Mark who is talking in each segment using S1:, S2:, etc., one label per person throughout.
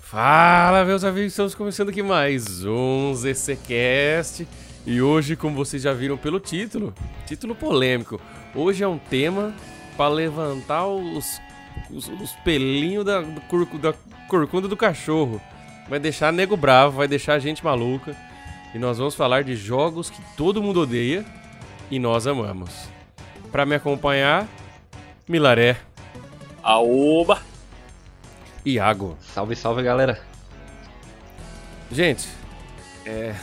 S1: Fala, meus amigos, estamos começando aqui mais um ZCCast. E hoje, como vocês já viram pelo título, título polêmico, hoje é um tema para levantar os, os, os pelinhos da, da, corcunda do cachorro. Vai deixar nego bravo, vai deixar a gente maluca. E nós vamos falar de jogos que todo mundo odeia e nós amamos. Para me acompanhar, Milaré.
S2: Aoba!
S1: Iago.
S3: Salve, salve, galera.
S1: Gente, é,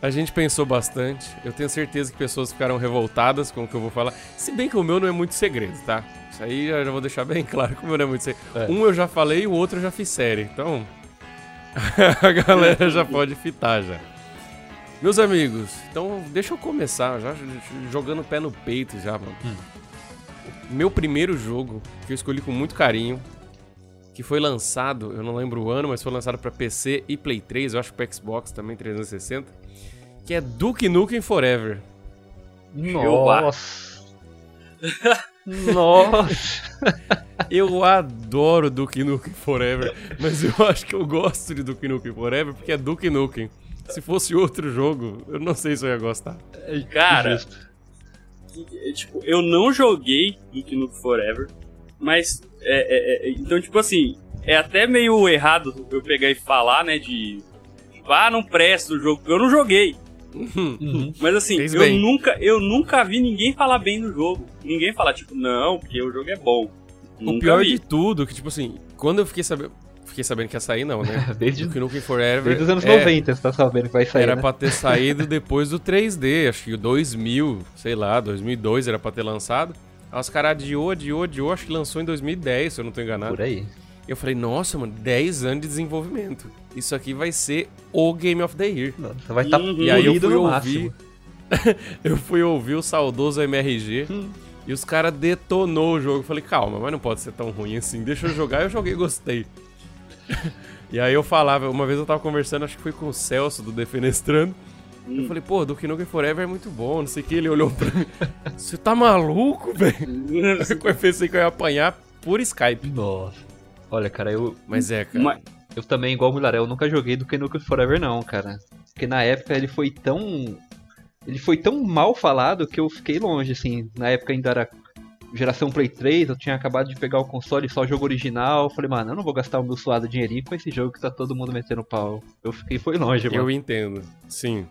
S1: a gente pensou bastante. Eu tenho certeza que pessoas ficaram revoltadas com o que eu vou falar. Se bem que o meu não é muito segredo, tá? Isso aí eu já vou deixar bem claro que o meu não é muito segredo. É. Um eu já falei e o outro eu já fiz série. Então, a galera já pode fitar já. Meus amigos, então deixa eu começar, já jogando o pé no peito já, mano. Hum. Meu primeiro jogo, que eu escolhi com muito carinho, que foi lançado, eu não lembro o ano, mas foi lançado para PC e Play 3, eu acho que para Xbox também 360, que é Duke Nukem Forever.
S3: Nossa. Nossa.
S1: eu adoro Duke Nukem Forever, mas eu acho que eu gosto de Duke Nukem Forever porque é Duke Nukem. Se fosse outro jogo, eu não sei se eu ia gostar.
S2: Cara, tipo, eu não joguei Duke Nukem Forever, mas é, é, é, então, tipo assim, é até meio errado eu pegar e falar, né, de. Tipo, ah, não presta o jogo. Eu não joguei. Uhum. Mas assim, eu nunca, eu nunca vi ninguém falar bem do jogo. Ninguém falar, tipo, não, porque o jogo é bom.
S1: O nunca pior vi. de tudo, que, tipo assim, quando eu fiquei sabendo. Fiquei sabendo que ia sair, não, né?
S3: desde,
S1: do Nukem Forever.
S3: Desde os anos é, 90 você tá sabendo que vai sair.
S1: Era
S3: né?
S1: pra ter saído depois do 3D, acho que o 2000, sei lá, 2002 era pra ter lançado. Aí os caras adiou, adiou, adiou, acho que lançou em 2010, se eu não tô enganado.
S3: Por aí.
S1: Eu falei, nossa, mano, 10 anos de desenvolvimento. Isso aqui vai ser o Game of the Year.
S3: Nossa, vai estar tá
S1: uhum. E aí eu fui ouvir. eu fui ouvir o saudoso MRG. Hum. E os caras detonou o jogo. Eu falei, calma, mas não pode ser tão ruim assim. Deixa eu jogar. Eu joguei e gostei. e aí eu falava, uma vez eu tava conversando, acho que foi com o Celso do Defenestrando. Hum. Eu falei, pô, Duke Nukem Forever é muito bom, não sei o que. Ele olhou pra mim. Você tá maluco, velho? eu pensei que eu ia apanhar por Skype.
S3: Nossa. Olha, cara, eu.
S1: Mas é, cara.
S3: Eu também, igual o Mularé, eu nunca joguei Duke Nukem Forever, não, cara. Porque na época ele foi tão. Ele foi tão mal falado que eu fiquei longe, assim. Na época ainda era geração Play 3, eu tinha acabado de pegar o console só jogo original. Falei, mano, eu não vou gastar o meu suado dinheirinho com esse jogo que tá todo mundo metendo pau. Eu fiquei, foi longe, mano.
S1: Eu entendo, sim.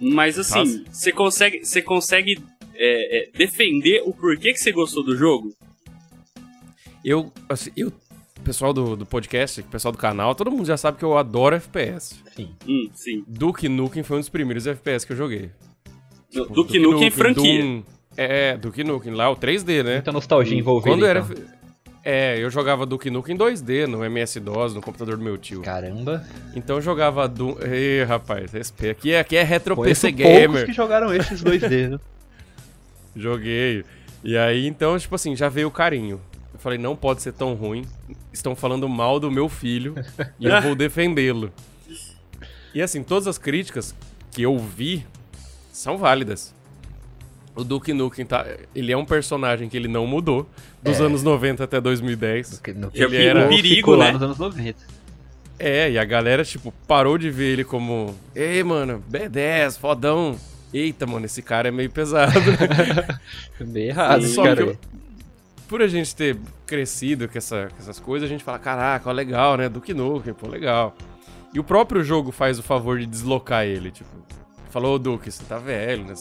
S2: Mas assim, você consegue, você consegue é, é, defender o porquê que você gostou do jogo?
S1: Eu, assim, eu, pessoal do, do podcast, pessoal do canal, todo mundo já sabe que eu adoro FPS.
S2: Sim. Hum, sim.
S1: Duke Nukem foi um dos primeiros FPS que eu joguei.
S2: Tipo, Duke, Duke Nukem, Nukem franquia.
S1: Doom, é, Duke Nukem, lá o 3D, né?
S3: Muita nostalgia envolvida.
S1: Quando então. era é, eu jogava Duke Nukem em 2D, no MS-DOS, no computador do meu tio.
S3: Caramba.
S1: Então eu jogava Doom... Ih, rapaz, SP. Aqui é, aqui é Retro Conheço PC Gamer.
S3: que jogaram esses 2D.
S1: Joguei. E aí, então, tipo assim, já veio o carinho. Eu falei, não pode ser tão ruim. Estão falando mal do meu filho e eu vou defendê-lo. E assim, todas as críticas que eu vi são válidas. O Duke Nukem, tá, ele é um personagem que ele não mudou dos é. anos 90 até 2010. Duke
S3: Nukem ele era um perigo, né? nos anos 90.
S1: É, e a galera, tipo, parou de ver ele como Ei, mano, B10, fodão. Eita, mano, esse cara é meio pesado.
S3: Bem errado,
S1: Só cara. que eu, por a gente ter crescido com, essa, com essas coisas, a gente fala, caraca, ó, legal, né? Duke Nukem, pô, legal. E o próprio jogo faz o favor de deslocar ele, tipo... Falou, Duke, você tá velho, né?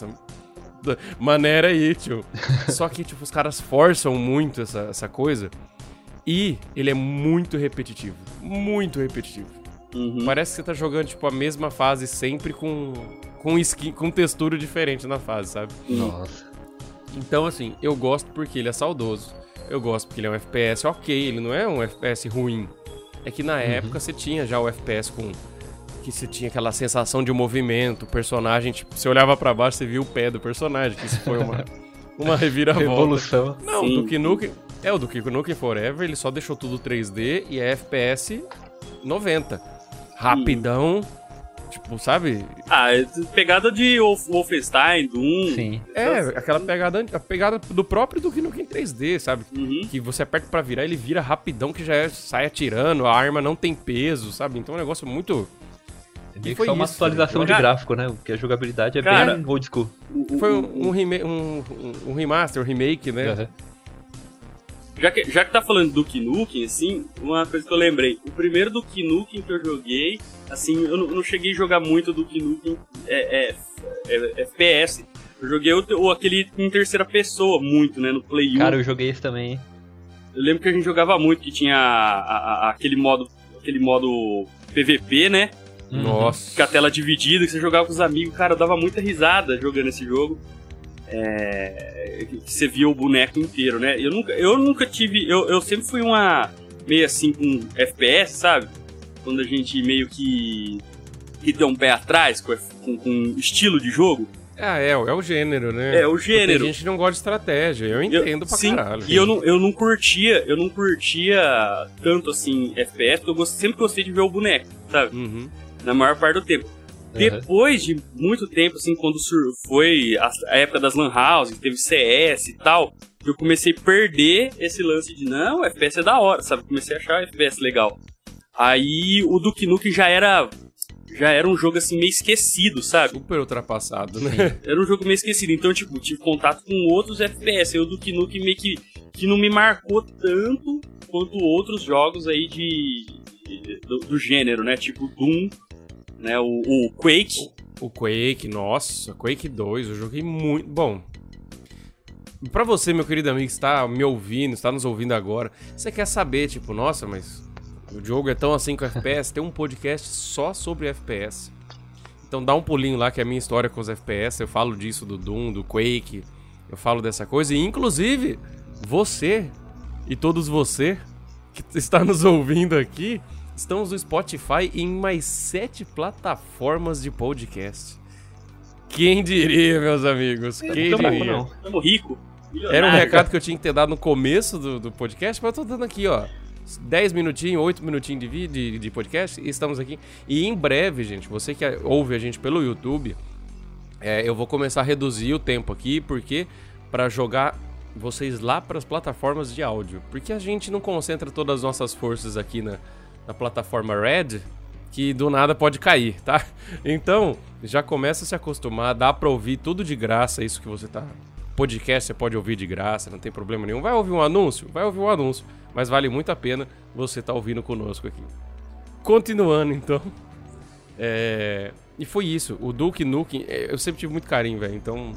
S1: Maneira aí, tio. Só que, tipo, os caras forçam muito essa, essa coisa. E ele é muito repetitivo. Muito repetitivo. Uhum. Parece que você tá jogando, tipo, a mesma fase sempre com, com skin, com textura diferente na fase, sabe?
S3: Nossa.
S1: Então, assim, eu gosto porque ele é saudoso. Eu gosto porque ele é um FPS ok, ele não é um FPS ruim. É que na uhum. época você tinha já o FPS com que você tinha aquela sensação de movimento, o personagem, tipo, você olhava para baixo, você via o pé do personagem, que isso foi uma, uma reviravolta.
S3: Revolução.
S1: Não, Sim. Duke Nukem, é, o Duke Nukem Forever, ele só deixou tudo 3D e é FPS 90. Rapidão, Tipo, sabe?
S2: Ah, é pegada de Wolf- Wolfenstein, Doom.
S3: Sim.
S1: É, aquela pegada, a pegada do próprio Duke Nukem 3D, sabe?
S2: Uhum.
S1: Que você aperta pra virar, ele vira rapidão, que já é- sai atirando, a arma não tem peso, sabe? Então é um negócio muito.
S3: É que
S1: foi
S3: só uma
S1: isso,
S3: atualização de gráfico, né? Porque a jogabilidade é
S2: Cara-
S3: bem old school.
S1: Foi um, um, um- um- remaster, um remake, né?
S3: Aham.
S2: Já que, já que tá falando do Duke Nukem, assim, uma coisa que eu lembrei. O primeiro Duke Nukem que eu joguei, assim, eu não, eu não cheguei a jogar muito Duke Nukem é, é, é- FPS. Eu joguei o, o- aquele em terceira pessoa muito, né, no Play 1.
S3: Cara, eu joguei esse também.
S2: Eu lembro que a gente jogava muito, que tinha a- a- a- aquele modo aquele modo PVP, né?
S3: Uhum.
S1: Nossa.
S2: Com a tela dividida, que você jogava com os amigos. Cara, eu dava muita risada jogando esse jogo. É, você via o boneco inteiro, né? Eu nunca, eu nunca tive. Eu, eu sempre fui uma. meio assim com FPS, sabe? Quando a gente meio que. que tem um pé atrás com, com, com estilo de jogo.
S1: Ah, é, é o gênero, né?
S2: É, o gênero.
S1: Tem gente que não gosta de estratégia, eu
S2: Eu-
S1: entendo pra
S2: sim,
S1: caralho.
S2: E eu não, eu não curtia, eu não curtia tanto assim FPS, porque eu sempre gostei de ver o boneco, sabe?
S1: Uhum.
S2: Na maior parte do tempo. Depois de muito tempo, assim, quando foi a, época das Lan House, teve CS e tal, eu comecei a perder esse lance de não, FPS é da hora, sabe? Comecei a achar o FPS legal. Aí o Duke Nukem já era. Já era um jogo assim meio esquecido, sabe?
S1: Super ultrapassado, né?
S2: Era um jogo meio esquecido. Então, tipo, tive contato com outros FPS. Aí o Duke Nukem meio que, que não me marcou tanto quanto outros jogos aí de. de- do, do gênero, né? Tipo Doom, né? O, o Quake.
S1: O Quake, nossa, Quake 2, eu joguei muito. Bom. Pra você, meu querido amigo, que está me ouvindo, está nos ouvindo agora, você quer saber, tipo, nossa, mas o jogo é tão assim com FPS? Tem um podcast só sobre FPS. Então dá um pulinho lá que é a minha história com os FPS. Eu falo disso do Doom, do Quake, eu falo dessa coisa. E inclusive, você e todos você que está nos ouvindo aqui, estamos no Spotify e em mais sete plataformas de podcast. Quem diria, meus amigos? Quem
S3: Não
S1: diria?
S3: não.
S2: Tamo rico.
S1: Era um
S2: milionário.
S1: recado que eu tinha que ter dado no começo do, do podcast, mas eu tô dando aqui, ó. 10 minutinhos, 8 minutinhos de, vi- de, de podcast e estamos aqui. E em breve, gente, você que ouve a gente pelo YouTube, é, eu vou começar a reduzir o tempo aqui, porque para jogar vocês lá para as plataformas de áudio. Porque a gente não concentra todas as nossas forças aqui na, na plataforma Red, que do nada pode cair, tá? Então, já começa a se acostumar, dá pra ouvir tudo de graça, isso que você tá. Podcast você pode ouvir de graça, não tem problema nenhum. Vai ouvir um anúncio? Vai ouvir um anúncio. Mas vale muito a pena você estar ouvindo conosco aqui. Continuando, então. É... E foi isso. O Duke Nukem, é, eu sempre tive muito carinho, velho. Então.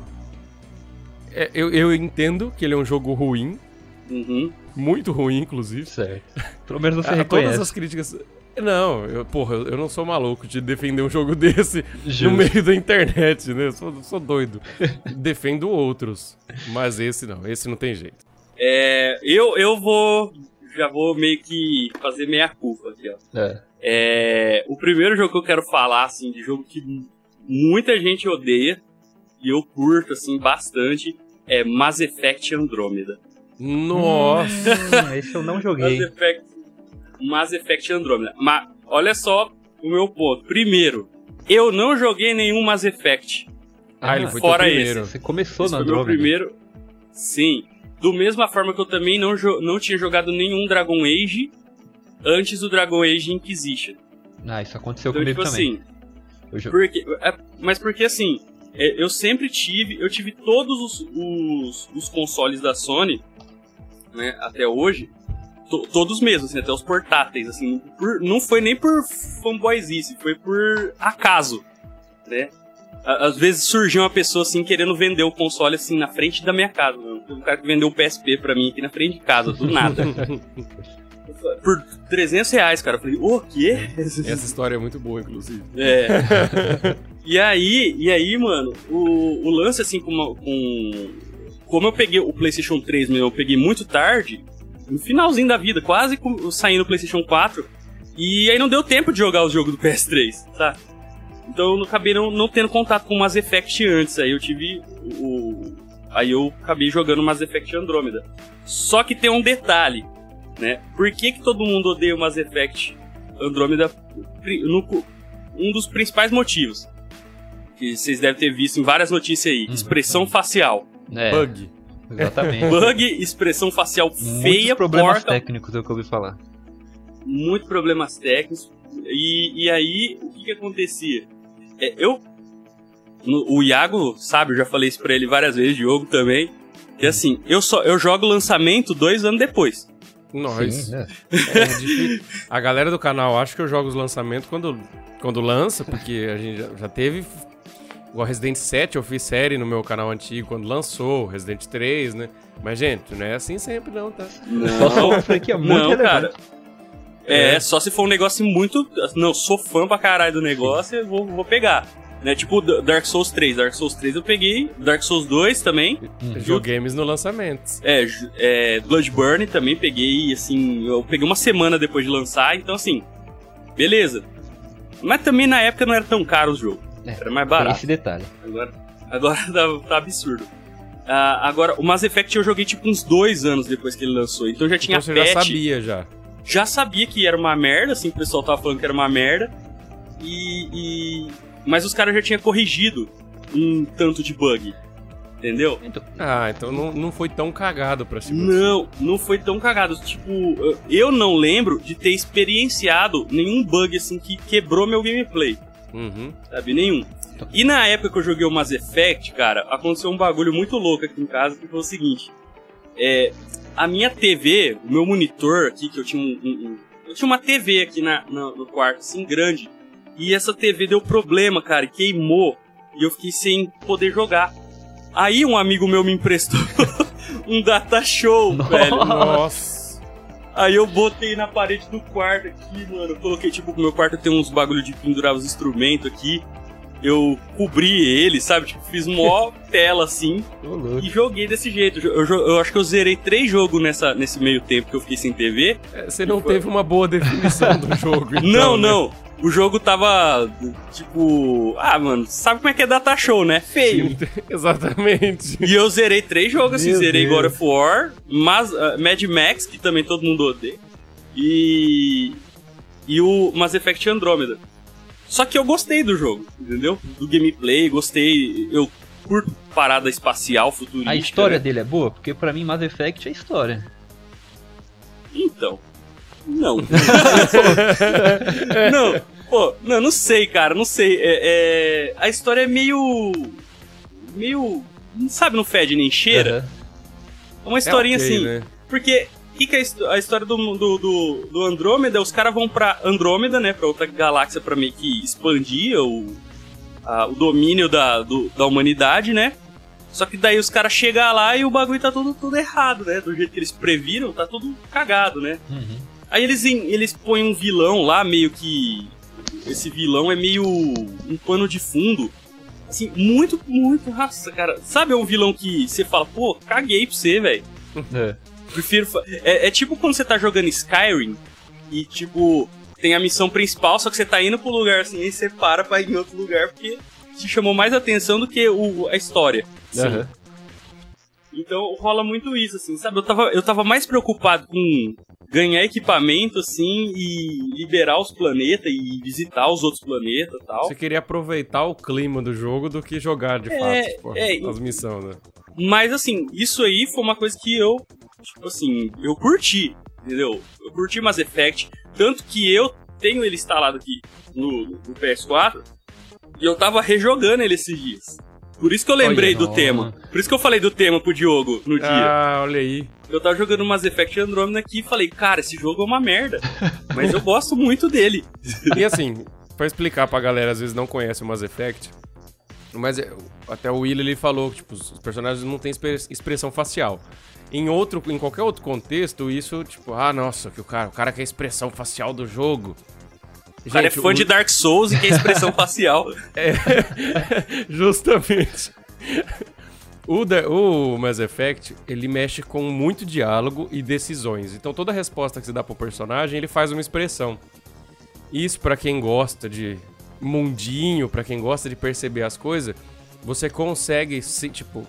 S1: é, eu, eu entendo que ele é um jogo ruim.
S2: Uhum.
S1: Muito ruim, inclusive.
S3: Certo. Pelo menos você
S1: Ah,
S3: reconhece.
S1: todas as críticas. Não, eu, porra, eu eu não sou maluco de defender um jogo desse
S3: Justo.
S1: no meio da internet, né? Eu sou, sou doido. Defendo outros. Mas esse não, esse não tem jeito.
S2: É, eu, eu vou. Já vou meio que fazer meia culpa aqui, ó.
S3: É.
S2: É, o primeiro jogo que eu quero falar, assim, de jogo que muita gente odeia, e eu curto, assim, bastante, é Mass Effect Andromeda.
S1: Nossa!
S3: Hum, esse eu não
S2: Mass
S3: joguei.
S2: Effect, Mass Effect Andromeda. Mas, olha só o meu ponto. Primeiro, eu não joguei nenhum Mass Effect.
S1: Ah, ele foi
S2: fora
S1: teu primeiro.
S3: Você começou
S2: Esse
S3: no
S2: foi meu
S3: Andromeda.
S2: primeiro. Sim. Do mesma forma que eu também não, jo- não tinha jogado nenhum Dragon Age antes do Dragon Age Inquisition.
S3: Ah, isso aconteceu
S2: Então,
S3: comigo
S2: tipo
S3: também.
S2: assim, porque, é, mas porque assim, é, eu sempre tive, eu tive todos os, os, os consoles da Sony, né, até hoje, to- todos mesmo, assim, até os portáteis, assim, por- não foi nem por fanboyzice, foi por acaso, né? Às vezes surgia uma pessoa assim querendo vender o console assim na frente da minha casa. mano. Teve Um cara que vendeu o PSP pra mim aqui na frente de casa, do nada. Por 300 reais, cara. Eu falei, o quê?
S1: Essa história é muito boa, inclusive.
S2: É. e aí, e aí, mano, o, o lance assim com, com. Como eu peguei o PlayStation 3, meu, eu peguei muito tarde, no finalzinho da vida, quase saindo o PlayStation 4. E aí não deu tempo de jogar os jogos do PS3, sabe? Então eu não- acabei não, não tendo contato com o Mass Effect antes. Aí eu tive o. Aí eu acabei jogando Mass Effect Andromeda. Só que tem um detalhe, né? Por que, que todo mundo odeia o Mass Effect co- um dos principais motivos. Que vocês devem ter visto em várias notícias aí. Expressão facial.
S3: É,
S1: Bug.
S3: exatamente.
S2: Bug, expressão facial
S3: Muitos
S2: feia,
S3: problemas
S2: porca,
S3: técnicos é o que eu ouvi falar.
S2: muito problemas técnicos. E, e aí, o que que acontecia? É, eu. no- o Iago sabe, eu já falei isso pra ele várias vezes, Diogo também. Que assim, eu só eu jogo lançamento dois anos depois.
S1: Nós.
S3: Sim, né?
S1: É difícil. A galera do canal acha que eu jogo os lançamentos quando, quando lança, porque a gente já, já teve. Igual Resident 7, eu fiz série no meu canal antigo quando lançou, Resident 3, né? Mas, gente, não é assim sempre, não, tá?
S3: Só sou uma franquia muito
S2: Não,
S3: relevante.
S2: cara. É,
S1: É.
S2: só se for um negócio muito. Não, sou fã pra caralho do negócio, eu vou, vou pegar. Né, tipo Dark Souls 3. Dark Souls 3 eu peguei. Dark Souls 2 também.
S1: Joguemos no lançamento.
S2: É, é, Bloodburn também peguei, assim. Eu peguei uma semana depois de lançar, então assim. Beleza. Mas também na época não era tão caro o jogo.
S3: É,
S2: Era mais barato.
S3: esse detalhe.
S2: Agora, agora tá, tá absurdo. Ah, agora, o Mass Effect eu joguei tipo uns dois anos depois que ele lançou. Então já tinha
S1: Então você
S2: patch
S1: já sabia já.
S2: já sabia que era uma merda, assim, o pessoal tava falando que era uma merda. E. e- Mas os caras já tinham corrigido um tanto de bug. Entendeu?
S3: Então,
S1: Ah, então não, não foi tão cagado pra cima.
S2: Não, não foi tão cagado. Tipo, eu não lembro de ter experienciado nenhum bug assim que quebrou meu gameplay.
S1: Uhum.
S2: Sabe? Nenhum. E na época que eu joguei o Mass Effect, cara, aconteceu um bagulho muito louco aqui em casa, que foi o seguinte. É, a minha TV, o meu monitor aqui, que eu tinha um. um- um- eu tinha uma TV aqui na, na- no quarto, assim, grande. E essa TV deu problema, cara, e queimou. E eu fiquei sem poder jogar. Aí um amigo meu me emprestou um data show, velho.
S1: Nossa.
S2: Aí eu botei na parede do quarto aqui, mano. Coloquei, tipo, meu quarto tem uns bagulho de pendurar os instrumentos aqui. Eu cobri ele, sabe? Tipo, fiz uma tela assim e joguei desse jeito. Eu, jo- eu acho que eu zerei três jogos nessa, nesse meio tempo que eu fiquei sem TV.
S1: É, Você não teve uma boa definição do jogo, então,
S2: não,
S1: né?
S2: não. O jogo tava, tipo... Ah, mano, sabe como é que é data show, né? Feio.
S1: Exatamente.
S2: E eu zerei três jogos, assim,
S1: Meu
S2: zerei
S1: Deus.
S2: God of War, mas, uh, Mad Max, que também todo mundo odeia, e. e o Mass Effect Andromeda. Só que eu gostei do jogo, entendeu? Do gameplay, gostei. Eu curto parada espacial, futurística.
S3: A história
S2: né?
S3: dele é boa? Porque pra mim Mass Effect é história.
S2: Então. Não. não. Pô, não, não sei, cara, não sei. É, é, A história é meio. meio. Sabe, não fede nem cheira?
S3: Aham.
S2: É uma historinha
S1: ok,
S2: assim.
S1: né?
S2: Porque que que é a histó- a história do, do, do, do Andrômeda? Os caras vão pra Andrômeda, né? Pra outra galáxia pra meio que expandir o, a- o domínio da, do- da humanidade, né? Só que daí os caras chegam lá e o bagulho tá tudo, tudo errado, né? Do jeito que eles previram, tá tudo cagado, né?
S3: Uhum.
S2: Aí eles, eles põem um vilão lá, meio que. Esse vilão é meio. um pano de fundo. Assim, muito, muito. Nossa, cara. Sabe um vilão que você fala, pô, caguei pra você, velho.
S3: É.
S2: Prefiro. É, é tipo quando você tá jogando Skyrim e, tipo, tem a missão principal, só que você tá indo pro lugar assim e você para pra ir em outro lugar porque te chamou mais atenção do que o, a história.
S3: Aham.
S2: Então rola muito isso, assim, sabe? Eu tava, eu tava mais preocupado com ganhar equipamento, assim, e liberar os planetas e visitar os outros planetas e tal.
S1: Você queria aproveitar o clima do jogo do que jogar de
S2: É,
S1: fato tipo,
S2: é,
S1: as missões, né?
S2: Mas assim, isso aí foi uma coisa que eu, assim, eu curti, entendeu? Eu curti Mass Effect, tanto que eu tenho ele instalado aqui no, no PS4 e eu tava rejogando ele esses dias. Por isso que eu lembrei
S3: Olha,
S2: do tema. Por isso que eu falei do tema pro Diogo no dia.
S1: Ah, olha aí.
S2: Eu tava jogando Mass Effect Andromeda aqui e falei, cara, esse jogo é uma merda. Mas eu gosto muito dele.
S1: E assim, pra explicar pra galera, às vezes não conhece o Mass Effect, mas é, até o Will ele falou que tipo, os personagens não têm expre- expressão facial. Em outro, em qualquer outro contexto, isso, tipo, ah, nossa, que o cara, o cara quer a expressão facial do jogo.
S2: O cara é fã de Dark Souls e quer expressão facial.
S1: Justamente. O, da- o Mass Effect, ele mexe com muito diálogo e decisões. Então toda resposta que você dá pro personagem, ele faz uma expressão. Isso pra quem gosta de mundinho, pra quem gosta de perceber as coisas, você consegue se, tipo,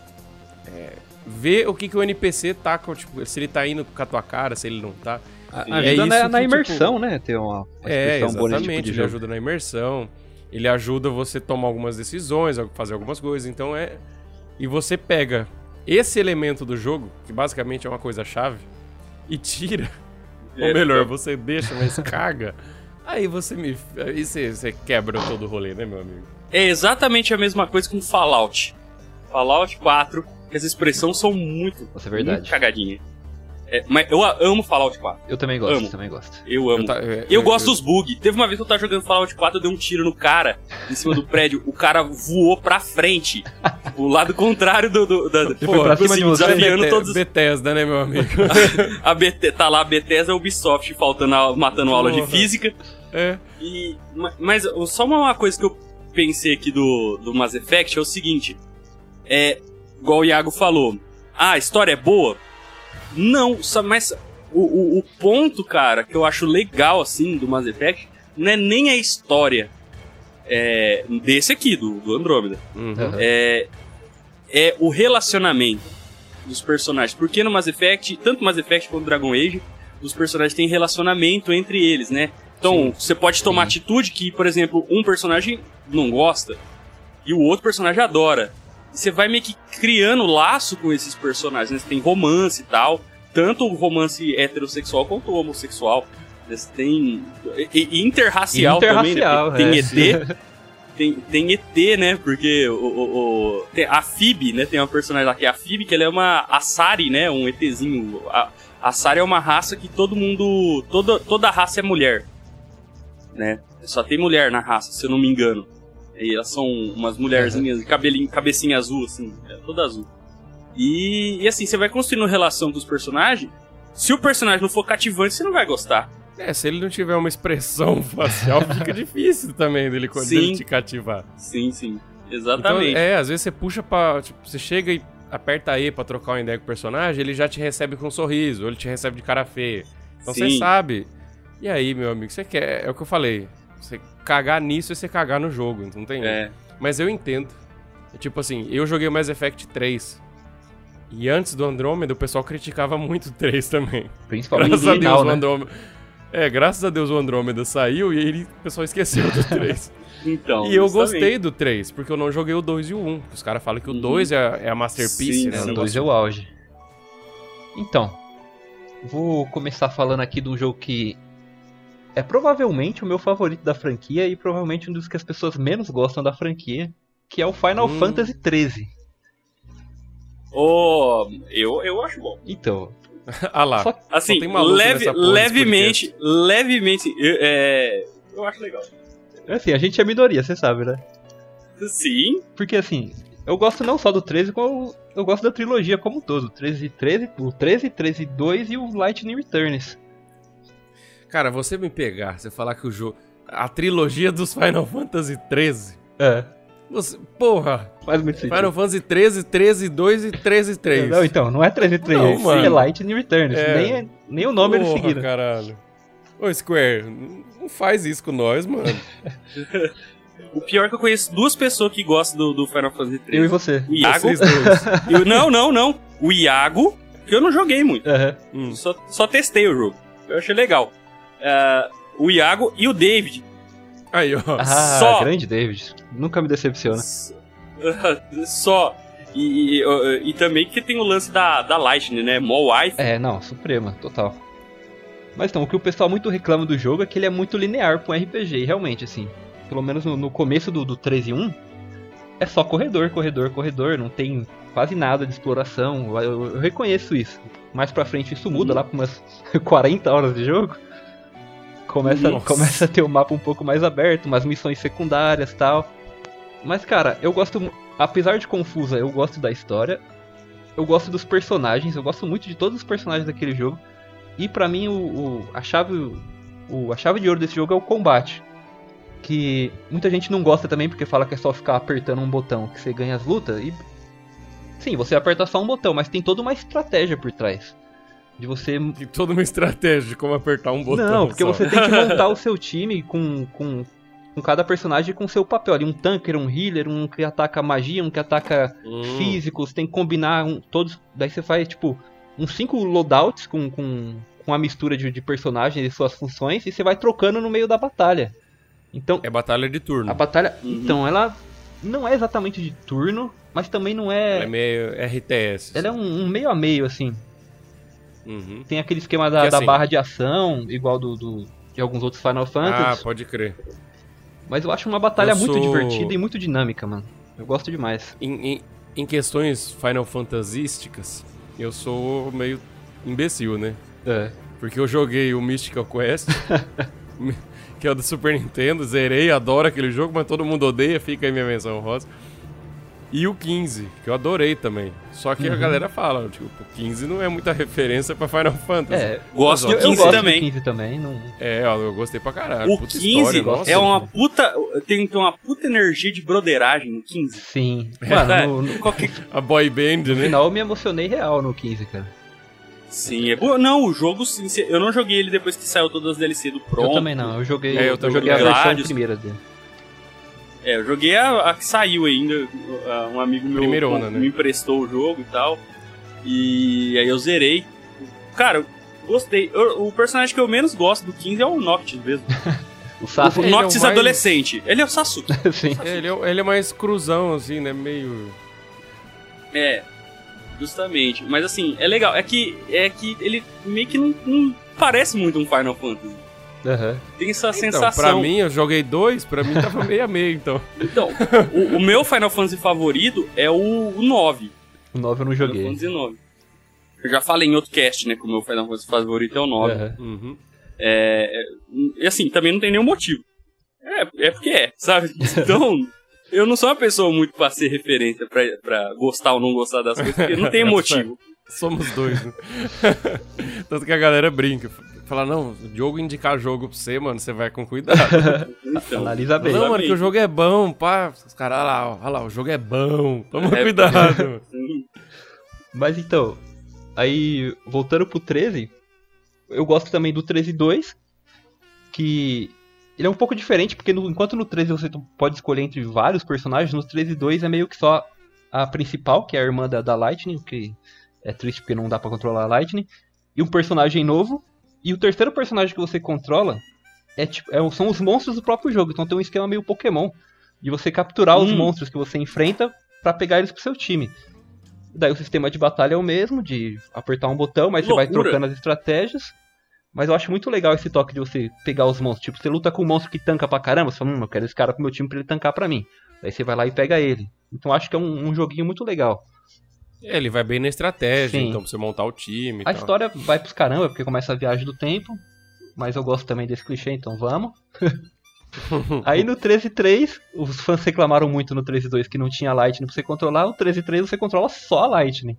S1: é, ver o que, que o NPC tá tipo, se ele tá indo com a tua cara, se ele não tá.
S3: A-
S1: É
S3: Ajuda
S1: isso
S3: na,
S1: que,
S3: na
S1: tipo,
S3: imersão, né? Ter uma, uma
S1: É,
S3: nesse
S1: exatamente,
S3: tipo
S1: ele
S3: jogo.
S1: ajuda na imersão. ele ajuda você a tomar algumas decisões, a fazer algumas coisas. Então é. E você pega esse elemento do jogo, que basicamente é uma coisa chave, e tira.
S2: É,
S1: Ou melhor, você deixa, mas caga. Aí você me. Aí você, você quebra todo o rolê, né, meu amigo?
S2: É exatamente a mesma coisa com Fallout. Fallout 4, que as expressões são muito,
S3: Isso é verdade.
S2: muito cagadinha. É, mas eu a- amo Fallout 4.
S3: Eu também gosto,
S2: Amo.
S3: também gosto.
S2: Eu amo.
S1: Eu
S2: Eu,
S1: ta- é,
S2: gosto dos bugs. Teve uma vez que eu tava jogando Fallout 4, eu dei um tiro no cara em cima do prédio. O cara voou pra frente. o lado contrário do. do da,
S3: foi pra
S2: tipo
S3: cima de você?
S2: desafiando
S1: Bete-
S2: todos. os-
S1: Bethesda, né, meu amigo?
S2: A BT, tá lá a Bethesda Ubisoft faltando a- matando aula de física.
S1: é.
S2: E, ma- mas só uma coisa que eu pensei aqui do, do Mass Effect é o seguinte: é, igual o Iago falou, ah, a história é boa? Não, mas o, o, o ponto, cara, que eu acho legal assim do Mass Effect não é nem a história é, desse aqui, do, do Andrômeda.
S1: Uhum.
S2: É, é o relacionamento dos personagens. Porque no Mass Effect, tanto Mass Effect quanto Dragon Age, os personagens têm relacionamento entre eles, né? Então, você pode tomar atitude que, por exemplo, um personagem não gosta e o outro personagem adora. Você vai meio que criando laço com esses personagens, né? Você tem romance e tal, tanto o romance heterossexual quanto o homossexual. né? Você tem e- e interracial,
S3: Interracial,
S2: também, né?
S3: é.
S2: Tem ET, tem, tem ET, né? Porque o, o, o- a Phoebe, né? Tem uma personagem lá que é a Phoebe, que ela é uma Asari, né? Um ETzinho. A, a Asari é uma raça que todo mundo. Toda, toda raça é mulher. Né? Só tem mulher na raça, se eu não me engano. E elas são umas mulherzinhas, cabelinho, cabecinha azul, assim, é, toda azul. E, e assim, você vai construindo relação com os personagens. Se o personagem não for cativante, você não vai gostar.
S1: É, se ele não tiver uma expressão facial, fica difícil também dele,
S2: Sim.
S1: dele te cativar.
S2: Sim, sim.
S1: Então,
S2: Exatamente.
S1: é, às vezes você puxa pra. Tipo, você chega e aperta E pra trocar uma ideia com o personagem, ele já te recebe com um sorriso, ou ele te recebe de cara feia. Então você
S2: Sim.
S1: sabe. E aí, meu amigo, você quer. É o que eu falei. Você cagar nisso é você cagar no jogo, então não tem.
S2: É.
S1: Mas eu entendo. É tipo assim, eu joguei o Mass Effect 3. E antes do Andrômeda, o pessoal criticava muito o 3 também.
S3: Principalmente
S1: Graças a Deus
S3: final,
S1: o
S3: né?
S1: Andrômeda. É, graças a Deus o Andrômeda saiu e aí o pessoal esqueceu do 3.
S2: Então,
S1: e eu
S2: justamente.
S1: gostei do 3, porque eu não joguei o 2 e o 1. Os caras falam que o
S2: Uhum.
S1: 2 é, a- é a masterpiece,
S2: Sim,
S1: né?
S3: É,
S2: sim.
S3: o 2 é o auge. Então, vou começar falando aqui de um jogo que é provavelmente o meu favorito da franquia e provavelmente um dos que as pessoas menos gostam da franquia, que é o Final
S1: Hum.
S3: Fantasy XIII.
S2: Oh, eu, eu acho bom.
S3: Então,
S1: ah lá.
S3: Só-
S2: Assim,
S1: tem maluco
S2: leve, levemente, levemente, eu- é, eu acho legal.
S3: assim, a gente é minoria, você sabe, né?
S2: Sim,
S3: Porque assim, eu gosto não só do 13, como eu gosto da trilogia como um todo. O 13, 13, o 13, 13, 2 e o Lightning Returns.
S1: Cara, você me pegar, você falar que o jogo. A trilogia dos Final Fantasy 13.
S3: É,
S1: Você, porra!
S3: faz muito sentido.
S1: Final Fantasy 13, 13, 2 e 13, 3.
S3: Não, então, não é 13 3,
S1: Não,
S3: é
S1: mano.
S3: Lightning Returns.
S1: É.
S3: Nem, é- nem o nome eles
S1: Porra,
S3: seguiram.
S1: caralho. Ô, Square, não faz isso com nós, mano.
S2: o pior é que eu conheço duas pessoas que gostam do, do Final Fantasy
S3: Eu e
S2: XIII.
S3: você.
S2: O Iago.
S1: Vocês dois.
S2: eu- não, não, não. O Iago, que eu não joguei muito.
S3: Aham.
S1: Hum.
S2: Só, só testei o jogo. Eu achei legal. Ah, o Iago e o David.
S1: Aí, ó.
S3: Ah,
S2: Só.
S3: grande David. Nunca me decepciona.
S2: S- Só. E, e, e também que tem o lance da, da Lightning, né? Mó Wife.
S3: É, não, suprema, total. Mas então, o que o pessoal muito reclama do jogo é que ele é muito linear pra um RPG, e realmente, assim. Pelo menos no, no começo do, do 13 e 1, é só corredor, corredor, corredor, não tem quase nada de exploração. Eu, eu reconheço isso. Mais pra frente isso muda,
S2: Uhum.
S3: lá pra umas 40 horas de jogo. Começa,
S1: Nossa.
S3: começa a ter o mapa um pouco mais aberto, umas missões secundárias tal. Mas, cara, eu gosto. Apesar de confusa, eu gosto da história. Eu gosto dos personagens, eu gosto muito de todos os personagens daquele jogo. E pra mim o, o- a chave o, a chave de ouro desse jogo é o combate. Que muita gente não gosta também porque fala que é só ficar apertando um botão que você ganha as lutas e Sim, você aperta só um botão, mas tem toda uma estratégia por trás. De você
S1: E toda uma estratégia de como apertar um botão.
S3: não, porque
S1: só.
S3: você tem que montar o seu time com, com, com cada personagem com seu papel. Ali, um tanker, um healer, um que ataca magia, um que ataca
S1: Hum.
S3: físico. Você tem que combinar um- todos. Daí você faz, tipo, uns cinco loadouts com, com, com a mistura de, de personagens e suas funções. E você vai trocando no meio da batalha. Então,
S1: É batalha de turno.
S3: a batalha.
S2: Uhum.
S3: Então, ela não é exatamente de turno, mas também não
S1: Ela é
S3: é.
S1: meio RTS.
S3: Ela é um, um meio a meio, assim.
S1: Uhum.
S3: Tem aquele esquema da,
S1: Que
S3: da
S1: assim-
S3: barra de ação, igual do, do- de alguns outros Final
S1: Ah,
S3: Fantasy.
S1: pode crer.
S3: mas eu acho uma batalha
S1: Eu
S3: muito
S1: sou-
S3: divertida e muito dinâmica, mano. Eu gosto demais.
S1: Em, em, em questões Final Fantasísticas, eu sou meio imbecil, né?
S3: É.
S1: Porque eu joguei o Mystical Quest, que é o do Super Nintendo, zerei, adoro aquele jogo, mas todo mundo odeia, fica aí minha menção rosa. E o 15, que eu adorei também. Só que a
S3: Uhum.
S1: galera fala, tipo, o 15 não é muita referência pra Final Fantasy.
S3: É,
S2: Gosto do
S1: ó,
S3: eu, eu
S2: 15
S3: gosto
S2: também.
S3: do 15 também. Não...
S1: É, eu gostei pra caralho.
S2: O
S1: puta
S2: 15
S1: história, nossa.
S2: é uma puta. Tem, tem uma puta energia de broderagem no 15.
S3: Sim.
S1: É,
S3: Mano, no, no
S2: Qualquer-
S1: A boy band, né?
S3: final eu me emocionei real no 15, cara.
S2: Sim, é bom. Não, o jogo, sim, eu não joguei ele depois que saiu todas as DLC do Pronto.
S3: Eu também não, eu joguei,
S1: É, eu
S3: eu joguei a versão primeira dele.
S2: É, eu joguei a, a que saiu ainda. a- Um amigo meu
S1: Primeirona,
S2: com-
S1: né?
S2: me emprestou o jogo e tal. E aí eu zerei. Cara, eu gostei. Eu- o personagem que eu menos gosto do 15 é o Noctis mesmo.
S3: O Sasuke,
S2: o
S1: ele é o
S2: Noctis
S1: mais-
S2: adolescente. Ele é o Sasuke.
S3: sim.
S1: Ele é, ele é mais cruzão, assim, né? Meio.
S2: É, justamente. Mas assim, é legal. É que, é que ele meio que não, não parece muito um Final Fantasy.
S3: Aham.
S2: Tem essa
S1: Então,
S2: sensação.
S1: pra mim, eu joguei dois, pra mim tava meio a meio, então.
S2: Então, o, o meu Final Fantasy favorito é o, o 9.
S3: O 9 eu não
S2: Final
S3: joguei.
S2: Fantasy 9. Eu já falei em outro cast, né, que o meu Final Fantasy favorito é o 9.
S3: Aham.
S1: Uhum.
S2: É, é, e assim, também não tem nenhum motivo. É, é porque é, sabe? Então, eu não sou uma pessoa muito pra ser referência, pra, pra gostar ou não gostar das coisas, porque não tem motivo.
S1: Somos dois, né? Tanto que a galera brinca. Fala, não, o jogo indicar jogo pra você, mano, você vai com cuidado.
S2: Então,
S3: Analisa bem.
S1: não, mano, que o jogo é bom, pá. Os caras, olha lá, olha lá, o jogo é bom. Toma
S2: É,
S1: cuidado.
S3: Mas então, aí voltando pro 13, eu gosto também do 13.2, que ele é um pouco diferente, porque no- enquanto no 13 você pode escolher entre vários personagens, no 13.2 é meio que só a principal, que é a irmã da, da Lightning, o que é triste porque não dá pra controlar a Lightning, e um personagem novo, e o terceiro personagem que você controla é, tipo, é são os monstros do próprio jogo, então tem um esquema meio Pokémon, de você capturar os
S2: Hum.
S3: monstros que você enfrenta pra pegar eles pro seu time. Daí o sistema de batalha é o mesmo, de apertar um botão, mas você vai
S2: Loucura.
S3: trocando as estratégias. Mas eu acho muito legal esse toque de você pegar os monstros. Tipo, você luta com um monstro que tanca pra caramba, você fala, hum, eu quero esse cara pro meu time pra ele tancar pra mim. Daí você vai lá e pega ele. Então eu acho que é um, um joguinho muito legal.
S1: É, ele vai bem na estratégia,
S3: Sim.
S1: então pra você montar o time e
S3: A
S1: tal.
S3: história vai pros caramba, porque começa a viagem do tempo. Mas eu gosto também desse clichê, então vamos. Aí no 13.3, os fãs reclamaram muito no 13.2 que não tinha Lightning pra você controlar. O 13.3 você controla só a Lightning.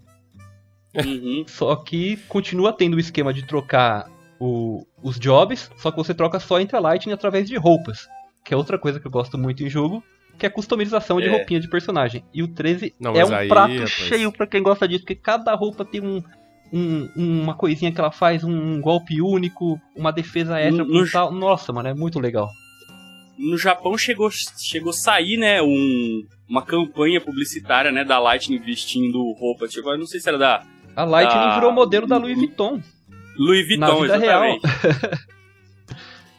S2: Uhum.
S3: Só que continua tendo o esquema de trocar o- os jobs, só que você troca só entre a Lightning através de roupas. Que é outra coisa que eu gosto muito em jogo, que é a customização de
S2: É.
S3: roupinha de personagem. E o 13
S1: Não,
S3: é um
S1: aí,
S3: prato
S1: rapaz.
S3: cheio pra quem gosta disso, porque cada roupa tem um, um- uma coisinha que ela faz, um golpe único, uma defesa extra
S2: No- no
S3: e tal. Nossa, mano, é muito legal.
S2: No Japão chegou, chegou a sair, né, um, uma campanha publicitária, né, da Lightning vestindo roupa. Tipo, eu não sei se era da
S3: A Lightning
S2: Ah.
S3: virou modelo da Louis Vuitton.
S2: Louis Vuitton,
S3: vida
S2: exatamente.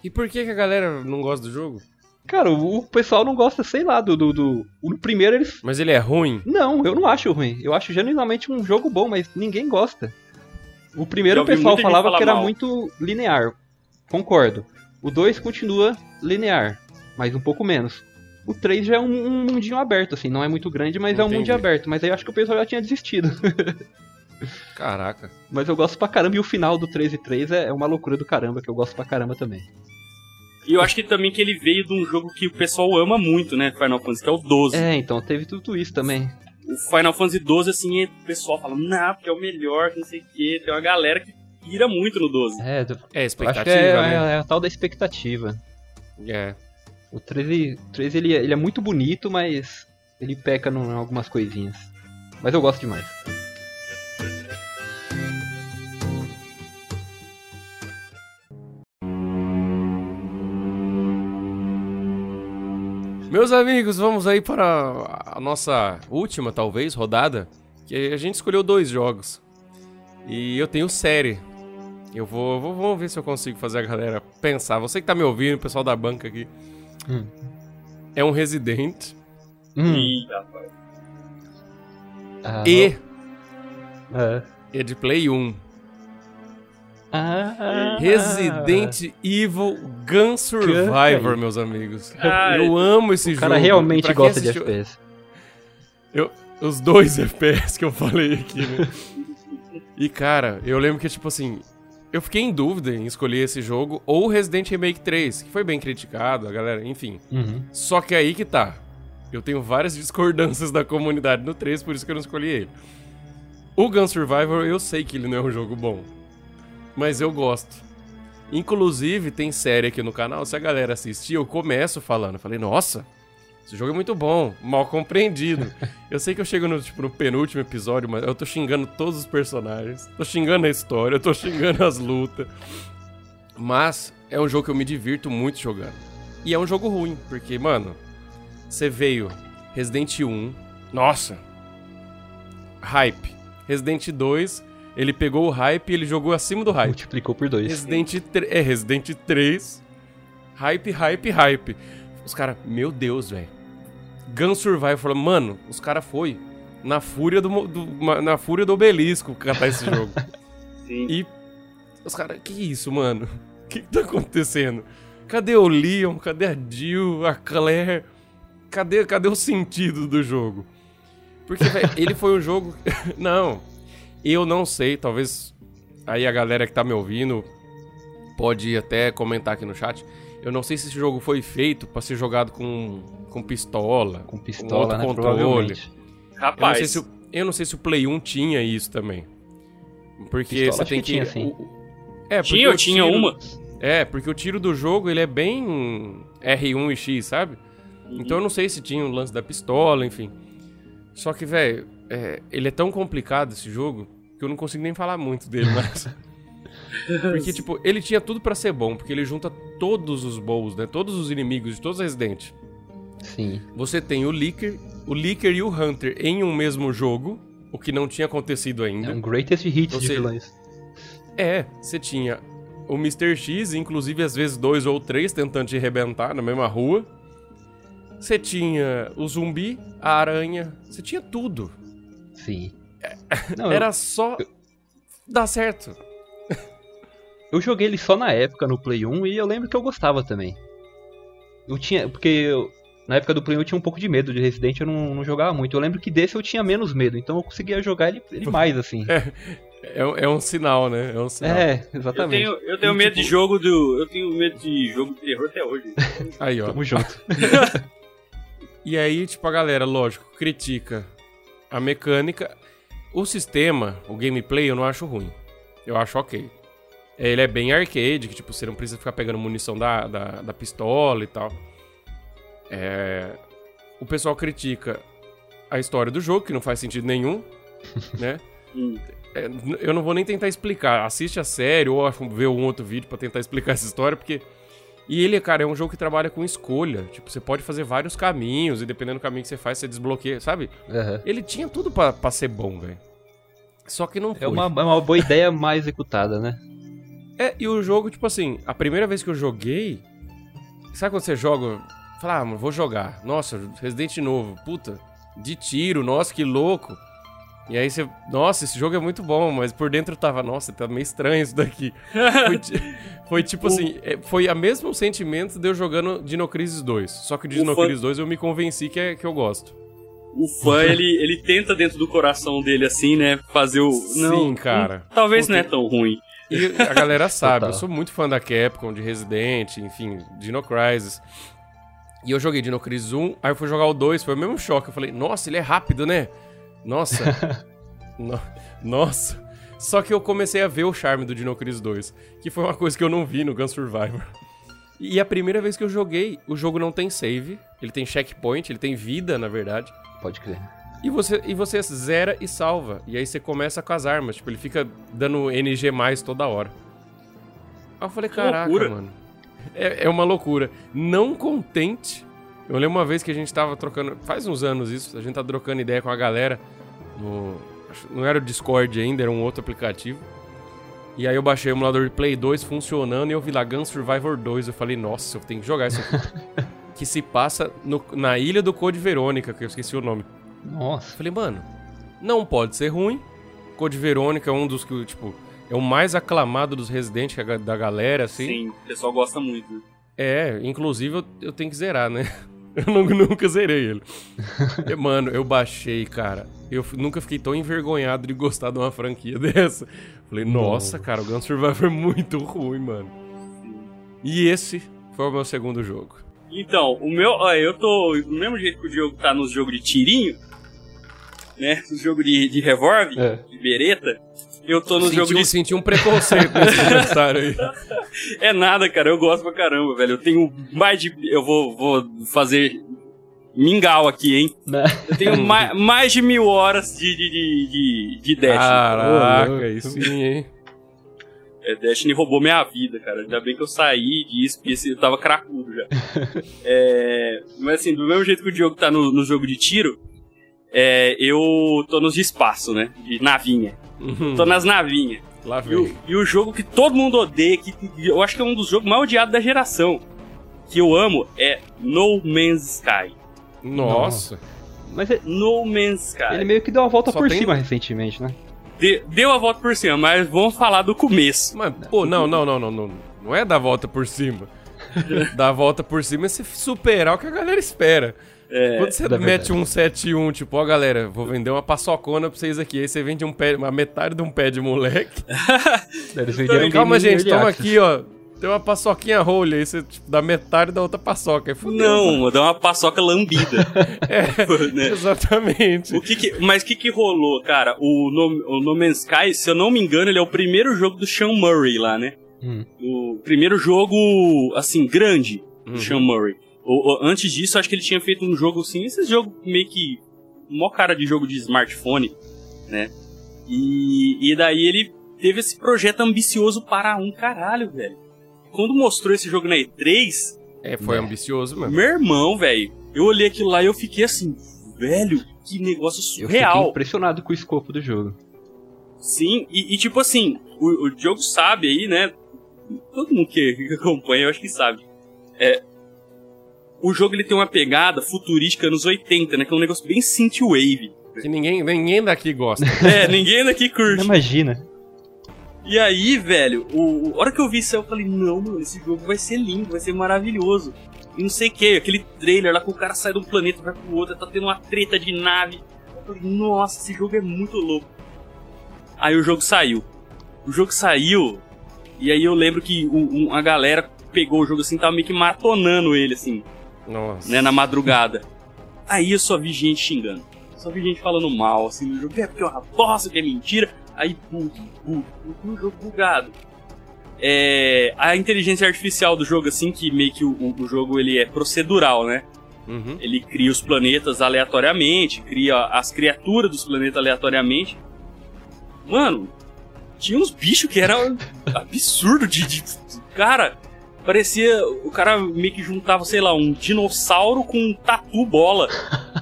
S1: E por que, que a galera não gosta do jogo?
S3: Cara, o, o pessoal não gosta, sei lá, do, do, do. No primeiro eles
S1: Mas ele é ruim?
S3: Não, eu não acho ruim. Eu acho genuinamente um jogo bom, mas ninguém gosta. O primeiro o pessoal falava que era
S2: mal.
S3: muito linear. Concordo. O 2 continua linear, mas um pouco menos. O 3 já é um, um mundinho aberto, assim, não é muito grande, mas é um
S1: Entendi.
S3: mundinho aberto. Mas aí eu acho que o pessoal já tinha desistido.
S1: Caraca.
S3: mas eu gosto pra caramba, e o final do 13 e 3 é, é uma loucura do caramba, que eu gosto pra caramba também.
S2: E eu acho que também que ele veio de um jogo que o pessoal ama muito, né, Final Fantasy, que é o 12.
S3: É, então teve tudo isso também.
S2: O Final Fantasy 12, assim, o pessoal fala, não, porque é o melhor, que não sei o quê. Tem uma galera que pira muito no 12.
S3: É,
S1: É
S3: acho que
S1: expectativa,
S3: é,
S1: né?
S3: é a tal da expectativa.
S1: É.
S3: O 13, 13 ele, é- ele é muito bonito, mas ele peca em algumas coisinhas. Mas eu gosto demais.
S1: Meus amigos, vamos aí para a nossa última, talvez, rodada. Que a gente escolheu dois jogos. E eu tenho série. Eu vou, vou. Vamos ver se eu consigo fazer a galera pensar. Você que tá me ouvindo, o pessoal da banca aqui. Hum. É um Resident.
S2: Hum. Ih, rapaz.
S1: Ah, e. É. é de Play 1.
S3: Ah,
S1: Resident Evil Gun Survivor, meus amigos.
S2: Ah,
S1: eu amo esse
S3: o
S1: jogo.
S3: O cara realmente gosta de FPS.
S1: Eu, os dois FPS que eu falei aqui, né? e cara, eu lembro que, tipo assim, eu fiquei em dúvida em escolher esse jogo ou Resident Remake 3, que foi bem criticado, a galera, enfim.
S3: Uhum.
S1: Só que aí que tá. Eu tenho várias discordâncias da comunidade no 3, por isso que eu não escolhi ele. O Gun Survivor, eu sei que ele não é um jogo bom mas eu gosto. Inclusive, tem série aqui no canal, se a galera assistir, eu começo falando. falei, nossa, esse jogo é muito bom, mal compreendido. eu sei que eu chego no, tipo, no penúltimo episódio, mas eu tô xingando todos os personagens, tô xingando a história, eu tô xingando as lutas. Mas é um jogo que eu me divirto muito jogando. E é um jogo ruim, porque, mano, você veio Resident 1, nossa, hype. Resident 2, ele pegou o hype e ele jogou acima do hype.
S3: Multiplicou por dois.
S1: Resident, é, Resident 3. Hype, hype, hype. Os caras, meu Deus, velho. Gun Survival falou, mano, os caras foi na fúria do, do, na fúria do obelisco catar esse jogo.
S2: Sim.
S1: E os caras, que isso, mano? O que, que tá acontecendo? Cadê o Leon? Cadê a Jill? A Claire? Cadê, cadê o sentido do jogo? Porque, velho, ele foi um jogo. Não, eu não sei, talvez aí a galera que tá me ouvindo pode até comentar aqui no chat. Eu não sei se esse jogo foi feito para ser jogado com, com pistola,
S3: com pistola,
S1: com outro né, controle.
S2: Rapaz,
S1: eu não, se, eu não, sei se o Play 1 tinha isso também. Porque pistola, você tem que,
S3: que tinha, sim.
S1: É,
S2: tinha ou tinha
S1: tiro,
S2: uma?
S1: É, porque o tiro do jogo ele é bem R1 e X, sabe? Uhum. Então eu não sei se tinha o um lance da pistola, enfim. Só que, velho, é, ele é tão complicado esse jogo que eu não consigo nem falar muito dele, mas. porque, tipo, ele tinha tudo para ser bom, porque ele junta todos os bows, né? Todos os inimigos de todos os Resident.
S3: Sim.
S1: Você tem o Licker, o Licker e o Hunter em um mesmo jogo, o que não tinha acontecido ainda.
S3: É um greatest hit você... de vilões.
S1: É, você tinha o Mr. X, inclusive às vezes dois ou três tentando te arrebentar na mesma rua. Você tinha o zumbi, a aranha, você tinha tudo.
S3: Sim.
S1: Não, Era eu... só dar certo.
S3: Eu joguei ele só na época no Play 1 e eu lembro que eu gostava também. Eu tinha. Porque eu, na época do Play 1 eu tinha um pouco de medo de Resident, eu não, não, jogava muito. Eu lembro que desse eu tinha menos medo, então eu conseguia jogar ele, ele mais, assim.
S1: É, é, é, um sinal, né? É um sinal.
S3: É, exatamente.
S2: Eu tenho, eu tenho medo tipo... de jogo do. Eu tenho medo de jogo de terror até hoje.
S1: Aí, ó.
S3: Tamo junto.
S1: e aí, tipo, a galera, lógico, critica a mecânica. O sistema, o gameplay, eu não acho ruim. Eu acho ok. Ele é bem arcade, que tipo, você não precisa ficar pegando munição da, da, da pistola e tal. É... O pessoal critica a história do jogo, que não faz sentido nenhum, né?
S2: Hum.
S1: É, eu não vou nem tentar explicar. Assiste a série ou vê um outro vídeo para tentar explicar essa história, porque... E ele, cara, é um jogo que trabalha com escolha. Tipo, você pode fazer vários caminhos e dependendo do caminho que você faz, você desbloqueia, sabe?
S3: Uhum.
S1: Ele tinha tudo para ser bom, velho. Só que não foi.
S3: É uma, é uma boa ideia mal executada, né?
S1: É, e o jogo, tipo assim, a primeira vez que eu joguei. Sabe quando você joga. Fala, ah, vou jogar. Nossa, Resident novo. Puta, de tiro, nossa, que louco. E aí você, nossa, esse jogo é muito bom, mas por dentro tava, nossa, tá meio estranho isso daqui. foi, foi, tipo assim, é, foi o mesmo sentimento de eu jogando Dino Crisis 2. Só que o Dino Crisis 2 eu me convenci que, é, que eu gosto.
S2: O fã, ele, ele tenta dentro do coração dele, assim, né, fazer o...
S1: Não, Sim, cara.
S2: Hum, talvez Porque... não é tão ruim.
S1: E a galera sabe, eu sou muito fã da Capcom, de Resident, enfim, Dino Crisis. E eu joguei Dino Crisis 1, aí eu fui jogar o 2, foi o mesmo choque. Eu falei, nossa, ele é rápido, né? Nossa. no, nossa. Só que eu comecei a ver o charme do Dino Crisis 2, que foi uma coisa que eu não vi no Gun Survivor. E a primeira vez que eu joguei, o jogo não tem save, ele tem checkpoint, ele tem vida, na verdade.
S3: Pode crer.
S1: E você, e você zera e salva. E aí você começa com as armas. Tipo, ele fica dando NG mais toda hora. Aí eu falei, caraca, loucura. mano. É, é uma loucura. Não contente. Eu lembro uma vez que a gente tava trocando. Faz uns anos isso. A gente tá trocando ideia com a galera. No, não era o Discord ainda, era um outro aplicativo. E aí eu baixei o emulador de Play 2 funcionando e eu vi lá Gun Survivor 2. Eu falei, nossa, eu tenho que jogar isso aqui. que se passa no- na ilha do Code Verônica, que eu esqueci o nome.
S4: Nossa.
S1: Falei, mano, não pode ser ruim. Code Verônica é um dos que, tipo, é o mais aclamado dos Resident ga- da galera, assim.
S2: Sim, o pessoal gosta muito. né?
S1: É, inclusive eu, eu tenho que zerar, né? Eu nu- nunca zerei ele. E, Mano, eu baixei, cara. Eu nunca fiquei tão envergonhado de gostar de uma franquia dessa. Falei, nossa, cara, o Gun Survivor é muito ruim, mano. E esse foi o meu segundo jogo.
S2: Então, o meu. Ó, eu tô. Do mesmo jeito que o Diogo tá nos jogos de tirinho, né? No jogo de, de revólver,
S3: É.
S2: de bereta. Eu tô no
S1: Senti,
S2: jogo
S1: um,
S2: de.
S1: senti um preconceito nesse comentário aí.
S2: É nada, cara. Eu gosto pra caramba, velho. Eu tenho mais de. Eu vou, vou fazer mingau aqui, hein?
S4: Né?
S2: Eu tenho mais, mais de mil horas de, de, de, de, de Destiny.
S1: Caraca, aí sim, hein?
S2: É, Destiny roubou minha vida, cara. Ainda bem que eu saí disso, porque eu tava cracudo já. É, mas assim, do mesmo jeito que o Diogo tá no, no jogo de tiro, é, eu tô nos de espaço, né? De navinha.
S1: Uhum.
S2: Tô nas navinhas.
S1: Lá
S2: E o,
S1: vem.
S2: e o jogo que todo mundo odeia, que eu acho que é um dos jogos mais odiados da geração, que eu amo, é No Man's Sky.
S1: Nossa.
S3: Mas ele,
S2: No Man's Sky.
S3: ele meio que deu uma volta
S1: Só
S3: por
S1: tem-
S3: cima recentemente, né?
S2: De- deu a volta por cima, mas vamos falar do começo.
S1: Mas, pô, não, não, não, não, não. Não é dar a volta por cima. dar a volta por cima é se superar o que a galera espera. Quando você
S3: é
S1: mete um 7-1, tipo, ó, galera, vou vender uma paçocona pra vocês aqui. Aí você vende um pé, uma metade de um pé de moleque.
S3: Venderam
S1: Calma, gente, toma aqui, ó. Tem uma paçoquinha role aí, você tipo, dá metade da outra paçoca. Aí fudeu.
S2: Não, dá uma paçoca lambida. né?
S1: Exatamente.
S2: O que que- mas o que, que rolou, cara? O no, o no Man's Sky, se eu não me engano, ele é o primeiro jogo do Sean Murray lá, né?
S3: Hum.
S2: O primeiro jogo, assim, grande do
S1: Uhum.
S2: Sean Murray. O- o- antes disso, acho que ele tinha feito um jogo assim, esse jogo meio que. Mó cara de jogo de smartphone, né? E, e daí ele teve esse projeto ambicioso para um caralho, velho. Quando mostrou esse jogo na E3,
S1: É, foi
S3: É.
S1: ambicioso mesmo.
S2: meu irmão, velho, eu olhei aquilo lá e eu fiquei assim, velho, que negócio
S3: Eu fiquei
S2: surreal.
S3: impressionado com o escopo do jogo.
S2: Sim, e, e tipo assim, o, o Diogo sabe aí, né? Todo mundo que, que acompanha, eu acho que sabe. É, o jogo ele tem uma pegada futurística anos 80, né? Que é um negócio bem synthwave.
S1: Que ninguém, ninguém daqui gosta.
S2: É, ninguém daqui curte.
S3: Imagina.
S2: E aí, velho, o, o- a hora que eu vi isso, eu falei, não, mano, esse jogo vai ser lindo, vai ser maravilhoso. E não sei o que, aquele trailer lá que o cara sai de um planeta vai pro outro, tá tendo uma treta de nave. Eu falei, nossa, esse jogo é muito louco. Aí o jogo saiu. O jogo saiu, e aí eu lembro que um- um- a galera pegou o jogo assim, tava meio que maratonando ele, assim,
S1: Nossa.
S2: né, na madrugada. Aí eu só vi gente xingando. Só vi gente falando mal, assim, no jogo, é porque é uma bosta, que é mentira. Aí, bug, bug, bug, um jogo bugado. É, a inteligência artificial do jogo, assim, que meio que o, o- jogo ele é procedural, né?
S1: Uhum.
S2: Ele cria os planetas aleatoriamente, cria as criaturas dos planetas aleatoriamente. Mano, tinha uns bichos que era absurdo de, de- Cara, parecia. O cara meio que juntava, sei lá, um dinossauro com um tatu bola.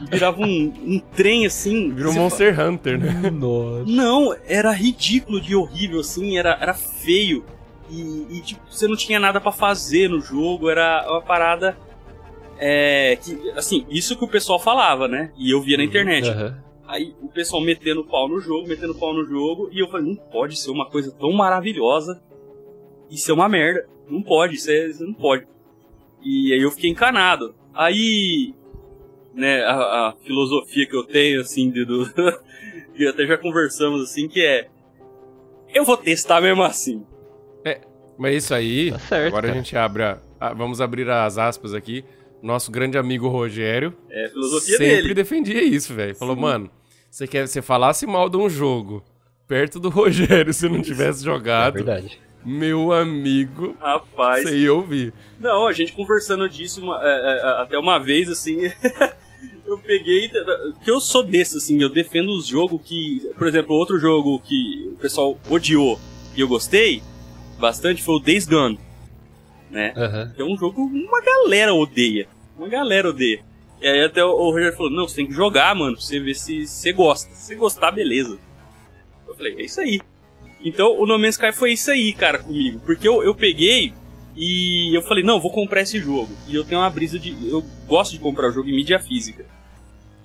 S2: E virava um, um trem assim.
S1: Virou
S2: Você
S1: Monster Hunter, né?
S3: Nossa.
S2: não, era ridículo de horrível, assim, era, era feio. E, e, tipo, você não tinha nada pra fazer no jogo, era uma parada. É. Que, assim, isso que o pessoal falava, né? E eu via na internet.
S3: Aham.
S2: Aí o pessoal metendo pau no jogo, metendo pau no jogo, e eu falei, não pode ser uma coisa tão maravilhosa e ser uma merda. Não pode, isso, é, isso não pode. E aí eu fiquei encanado. Aí, né, a, a filosofia que eu tenho, assim, de, do. que até já conversamos, assim, que é. Eu vou testar mesmo assim.
S1: Mas isso aí,
S3: Tá certo,
S1: agora a gente abre a, a- Vamos abrir as aspas aqui. Nosso grande amigo Rogério
S2: É a filosofia
S1: sempre
S2: dele.
S1: defendia isso, velho. Falou,
S2: Sim.
S1: mano, você quer você falasse mal de um jogo perto do Rogério se não tivesse
S3: É
S1: jogado,
S3: verdade.
S1: Meu amigo,
S2: Rapaz.
S1: ia ouvir.
S2: Não, a gente conversando disso uma- é, é, até uma vez, assim, eu peguei. Que eu sou desse, assim, eu defendo os jogos que. Por exemplo, outro jogo que o pessoal odiou e eu gostei bastante foi o Days Gone. Né? Que é um jogo que uma galera odeia. Uma galera odeia. E aí até o o Roger falou, não, você tem que jogar, mano, pra você ver se você gosta. Se você gostar, beleza. Eu falei, é isso aí. Então o No Man's Sky foi isso aí, cara, comigo. Porque eu, eu peguei e, eu falei, não, vou comprar esse jogo. E eu tenho uma brisa de. Eu gosto de comprar o jogo em mídia física.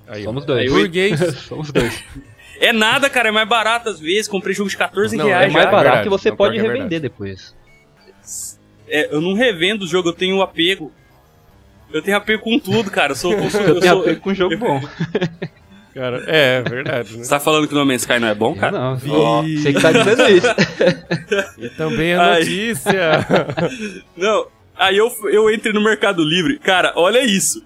S3: Aí, Somos dois.
S1: Burguês.
S3: Somos dois.
S2: É nada, cara, é mais barato às vezes. Comprei jogo de 14 não, reais.
S3: É mais
S2: já,
S3: barato que você não, pode é revender depois.
S2: É, eu não revendo o jogo, eu tenho apego. Eu tenho apego com tudo, cara. Eu sou. Eu, sou,
S3: eu tenho apego com jogo bom.
S1: Cara, é, é verdade, né?
S2: Você tá falando que o No Man's Sky não é bom, cara?
S3: Eu não, oh, você que tá dizendo isso.
S1: e também a notícia.
S2: não, aí eu, eu entrei no Mercado Livre. Cara, olha isso.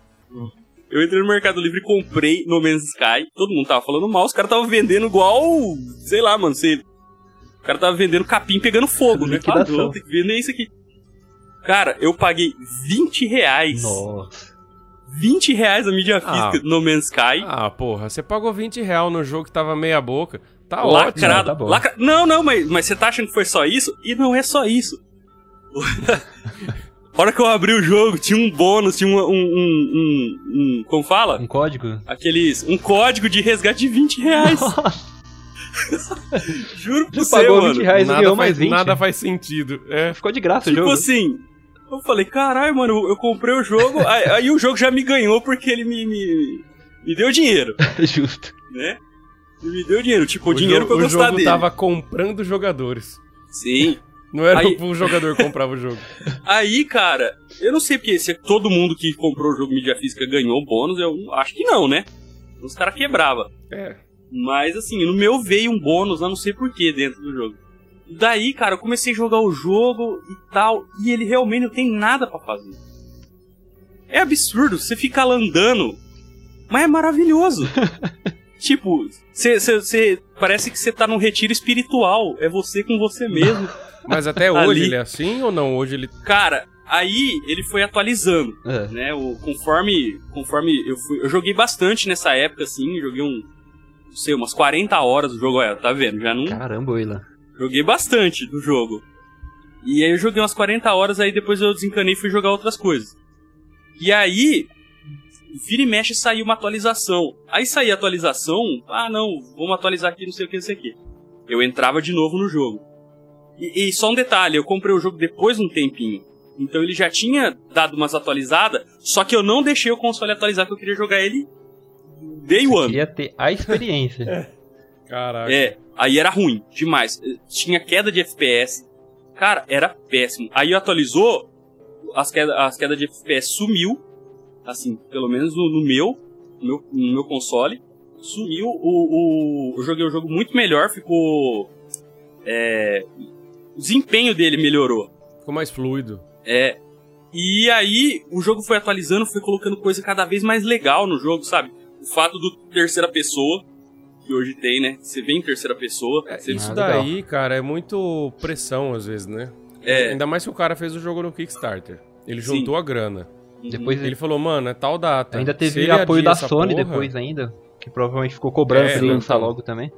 S2: Eu entrei no Mercado Livre e comprei No Man's Sky. Todo mundo tava falando mal, os caras estavam vendendo igual. Sei lá, mano. Você, o cara tava vendendo capim pegando fogo, né? Ah, tem que vender isso aqui. Cara, eu paguei 20 reais.
S3: Nossa.
S2: 20 reais a mídia ah. física ah, No Man's Sky.
S1: Ah, porra, você pagou 20 reais no jogo que tava meia boca. Tá
S2: Lacrado.
S1: ótimo.
S2: Tá Lacra... Não, não, mas, mas você tá achando que foi só isso? E não é só isso. A hora que eu abri o jogo, tinha um bônus, tinha um. um, um, um, um como fala?
S3: Um código?
S2: Aqueles. Um código de resgate de 20 reais. Juro pra você,
S3: pagou
S2: mano.
S3: 20 reais
S1: nada
S3: e
S1: faz,
S3: mais 20.
S1: Nada faz sentido. É.
S3: Ficou de graça
S2: tipo
S3: o jogo.
S2: Tipo assim, eu falei, caralho, mano, eu comprei o jogo, aí, aí, o jogo já me ganhou porque ele me, me, me deu dinheiro.
S3: Justo.
S2: Né? Ele me deu dinheiro, tipo, o, dinheiro pra eu gostar dele.
S1: O jogo tava comprando jogadores.
S2: Sim.
S1: Não era aí... o jogador que comprava o jogo.
S2: Aí, cara, eu não sei porque se todo mundo que comprou o jogo mídia física ganhou bônus, eu acho que não, né? Os caras quebrava.
S1: É.
S2: Mas assim, no meu veio um bônus, eu não sei porquê dentro do jogo. Daí, cara, eu comecei a jogar o jogo e tal, e ele realmente não tem nada para fazer. É absurdo, você fica lá andando, mas é maravilhoso. tipo, você parece que você tá num retiro espiritual, é você com você mesmo.
S1: Mas até hoje Ali. ele é assim ou não? Hoje ele.
S2: Cara, aí ele foi atualizando, é. né? O, conforme, conforme eu fui, eu joguei bastante nessa época, assim, joguei um, não sei, umas 40 horas do jogo, é, tá vendo? Já não.
S3: Caramba, Willa.
S2: Joguei bastante do jogo. E aí eu joguei umas 40 horas, aí depois eu desencanei e fui jogar outras coisas. E aí, vira e mexe saiu uma atualização. Aí saía a atualização, ah não, vamos atualizar aqui, não sei o que, não sei o que. Eu entrava de novo no jogo. E, e, só um detalhe, eu comprei o jogo depois de um tempinho. Então ele já tinha dado umas atualizadas, só que eu não deixei o console atualizar, porque eu queria jogar ele day Você one.
S3: queria ter a experiência.
S1: Caraca.
S2: É, aí era ruim, demais. Tinha queda de FPS. Cara, era péssimo. Aí atualizou, as quedas as queda de FPS sumiu, assim, pelo menos no, no meu, no meu, no meu console. Sumiu, o, o, eu joguei o jogo muito melhor, ficou... É, o desempenho dele melhorou.
S1: Ficou mais fluido.
S2: É. E aí o jogo foi atualizando, foi colocando coisa cada vez mais legal no jogo, sabe? O fato do terceira pessoa, que hoje tem, né? Você vê em terceira pessoa.
S1: É, isso daí, legal. cara, é muito pressão às vezes, né? É. Ainda mais se o cara fez o jogo no Kickstarter. Ele juntou Sim. a grana.
S3: Uhum. Depois
S1: ele falou, mano, é tal data.
S3: Ainda teve apoio da Sony porra, depois ainda, que provavelmente ficou cobrando é, pra ele lançar então. logo também.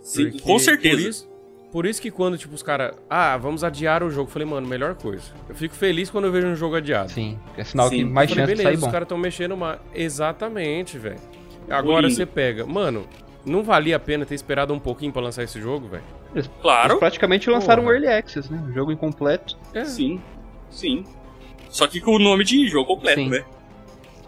S2: Sim, com certeza.
S1: Por isso, por isso que quando, tipo, os caras, ah, vamos adiar o jogo, eu falei, mano, melhor coisa. Eu fico feliz quando eu vejo um jogo adiado.
S3: Sim, é sinal Sim. que mais falei, chance beleza, de sair bom.
S1: os caras estão mexendo uma... Exatamente, velho. Agora você pega, mano, não valia a pena ter esperado um pouquinho para lançar esse jogo, velho?
S2: Claro. Eles
S3: praticamente lançaram Porra. um Early Access, né? Um jogo incompleto.
S2: É. Sim, sim. Só que com o nome de jogo completo, sim. né?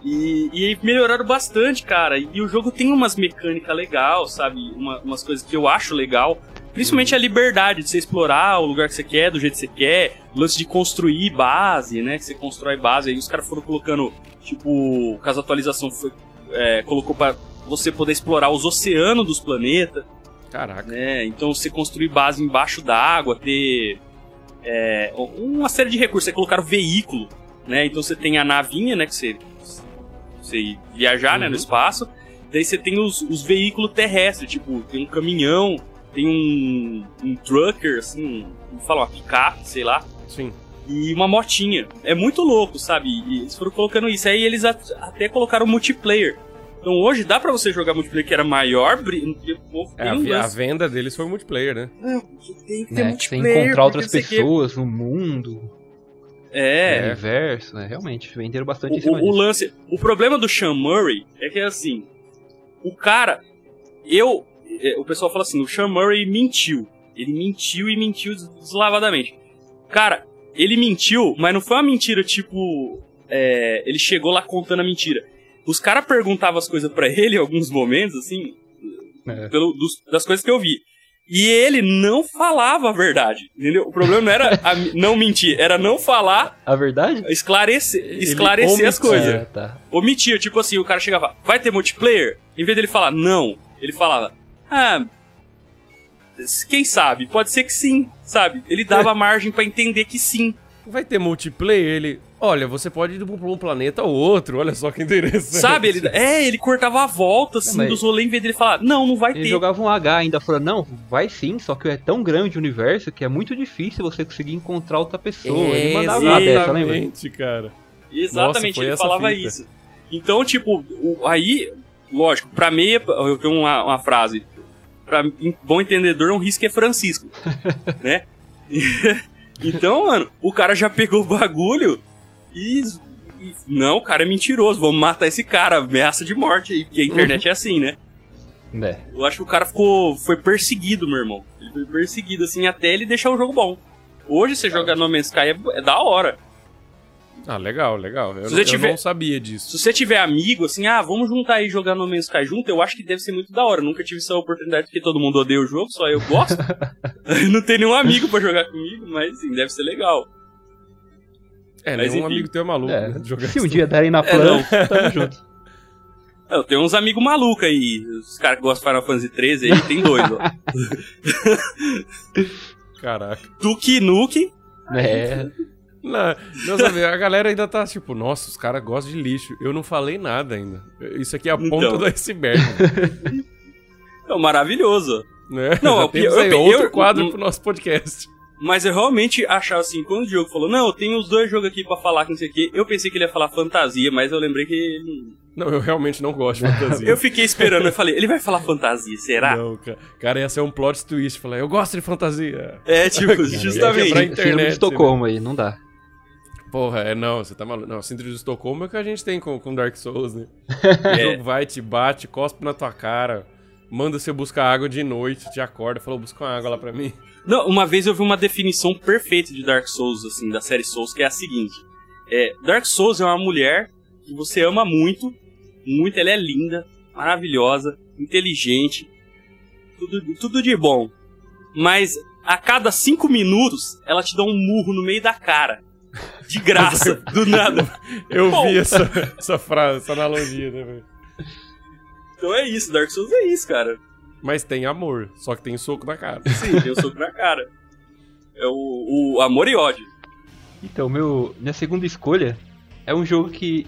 S2: E, e melhoraram bastante, cara. E o jogo tem umas mecânicas legais, sabe? Uma, umas coisas que eu acho legal. Principalmente a liberdade de você explorar o lugar que você quer, do jeito que você quer, o lance de construir base, né? Que você constrói base. Aí os caras foram colocando, tipo, com as atualizações, foi, é, colocou para você poder explorar os oceanos dos planetas.
S1: Caraca.
S2: Né? Então você construir base embaixo d'água, ter é, uma série de recursos. Você colocar o veículo, né? Então você tem a navinha, né? Que você, você viajar uhum. né, no uhum. espaço. Daí você tem os, os veículos terrestres, tipo, tem um caminhão, tem um, um trucker, assim, um, fala, uma picape, sei lá.
S1: Sim.
S2: E uma motinha. É muito louco, sabe? E eles foram colocando isso. Aí eles até colocaram multiplayer. Então hoje dá pra você jogar multiplayer que era maior.
S1: É, a, a, venda deles foi multiplayer, né?
S2: É, tem que ter é, multiplayer.
S3: Tem encontrar outras pessoas no mundo.
S2: É.
S3: No universo, né? Realmente, venderam bastante
S2: o,
S3: em cima
S2: o, o lance. O problema do Sean Murray é que assim. O cara. Eu é, o pessoal fala assim, o Sean Murray mentiu. Ele mentiu e mentiu deslavadamente. Cara, ele mentiu, mas não foi uma mentira tipo. É, ele chegou lá contando a mentira. Os caras perguntavam as coisas para ele em alguns momentos, assim, é. pelo, dos, das coisas que eu vi. E ele não falava a verdade, entendeu? O problema não era a, não mentir, era não falar
S3: a verdade,
S2: esclarecer, esclarecer as coisas. É, tá. Omitia, tipo assim, o cara chegava, vai ter multiplayer? Em vez dele falar não, ele falava, ah, quem sabe? Pode ser que sim, sabe? Ele dava margem para entender que sim.
S1: Vai ter multiplayer? Ele, olha, você pode ir pra um planeta ou outro, olha só que interessante.
S2: Sabe, ele, é, ele cortava a volta, assim, dos rolês, em vez dele falar, não, não vai
S3: ele
S2: ter.
S3: Ele jogava um H ainda, falando, não, vai sim, só que é tão grande o universo que é muito difícil você conseguir encontrar outra pessoa. É, ele mandava
S1: uma dessa, lembra? cara.
S2: Exatamente, Nossa, ele falava fita. isso. Então, tipo, aí, lógico, pra mim, eu tenho uma, uma frase, pra bom entendedor, um risco é Francisco, né? então, mano, o cara já pegou o bagulho e, e, Não, o cara é mentiroso, vamos matar esse cara, ameaça de morte aí, porque a internet uhum. é assim, né? É. Eu acho que o cara ficou. Foi perseguido, meu irmão. Ele foi perseguido, assim, até ele deixar o jogo bom. Hoje você jogar No Man's Sky é, é da hora.
S1: Ah, legal, legal. Eu, não, tiver, eu não sabia disso.
S2: Se você tiver amigo, assim, ah, vamos juntar aí jogar No Man's Sky junto, eu acho que deve ser muito da hora. nunca tive essa oportunidade porque todo mundo odeia o jogo, só eu gosto. não tem nenhum amigo para jogar comigo, mas sim, deve ser legal.
S1: É, mas, nenhum enfim. amigo teu é maluco. É, né,
S3: se um dia derem na planta, é, tamo junto.
S2: Eu tenho uns amigos malucos aí. Os caras que gostam de Final Fantasy 13 aí, tem dois, ó.
S1: Caraca.
S2: Duke Nuke.
S3: É.
S1: Não, não sabe, a galera ainda tá tipo, nossa, os caras gostam de lixo. Eu não falei nada ainda. Isso aqui é a ponta então. do iceberg.
S2: É maravilhoso.
S1: Né? Não, Já temos eu, aí eu, outro eu, quadro eu, pro nosso podcast.
S2: Mas eu realmente achava assim, quando o Diogo falou, não, eu tenho os dois jogos aqui para falar com não sei o quê, eu pensei que ele ia falar fantasia, mas eu lembrei que
S1: Não, eu realmente não gosto de fantasia.
S2: eu fiquei esperando, eu falei, ele vai falar fantasia, será?
S1: Não, cara, cara ia ser um plot twist, falei, eu gosto de fantasia.
S2: É, tipo, justamente. É
S3: pra internet, de Estocolmo aí, não dá.
S1: Porra, é não, você tá maluco. Não, Síndrome de Estocolmo é o que a gente tem com, com Dark Souls, né? O é. jogo vai, te bate, cospe na tua cara, manda você buscar água de noite, te acorda, falou, busca uma água lá pra mim.
S2: Não, uma vez eu vi uma definição perfeita de Dark Souls, assim, da série Souls, que é a seguinte. É, Dark Souls é uma mulher que você ama muito, muito, ela é linda, maravilhosa, inteligente, tudo, tudo de bom. Mas a cada cinco minutos, ela te dá um murro no meio da cara. De graça, do nada.
S1: Eu vi essa, essa frase, essa analogia também.
S2: Então é isso, Dark Souls é isso, cara.
S1: Mas tem amor, só que tem soco na cara.
S2: Sim, tem o soco na cara. É o, o amor e ódio.
S3: Então, meu, minha segunda escolha é um jogo que.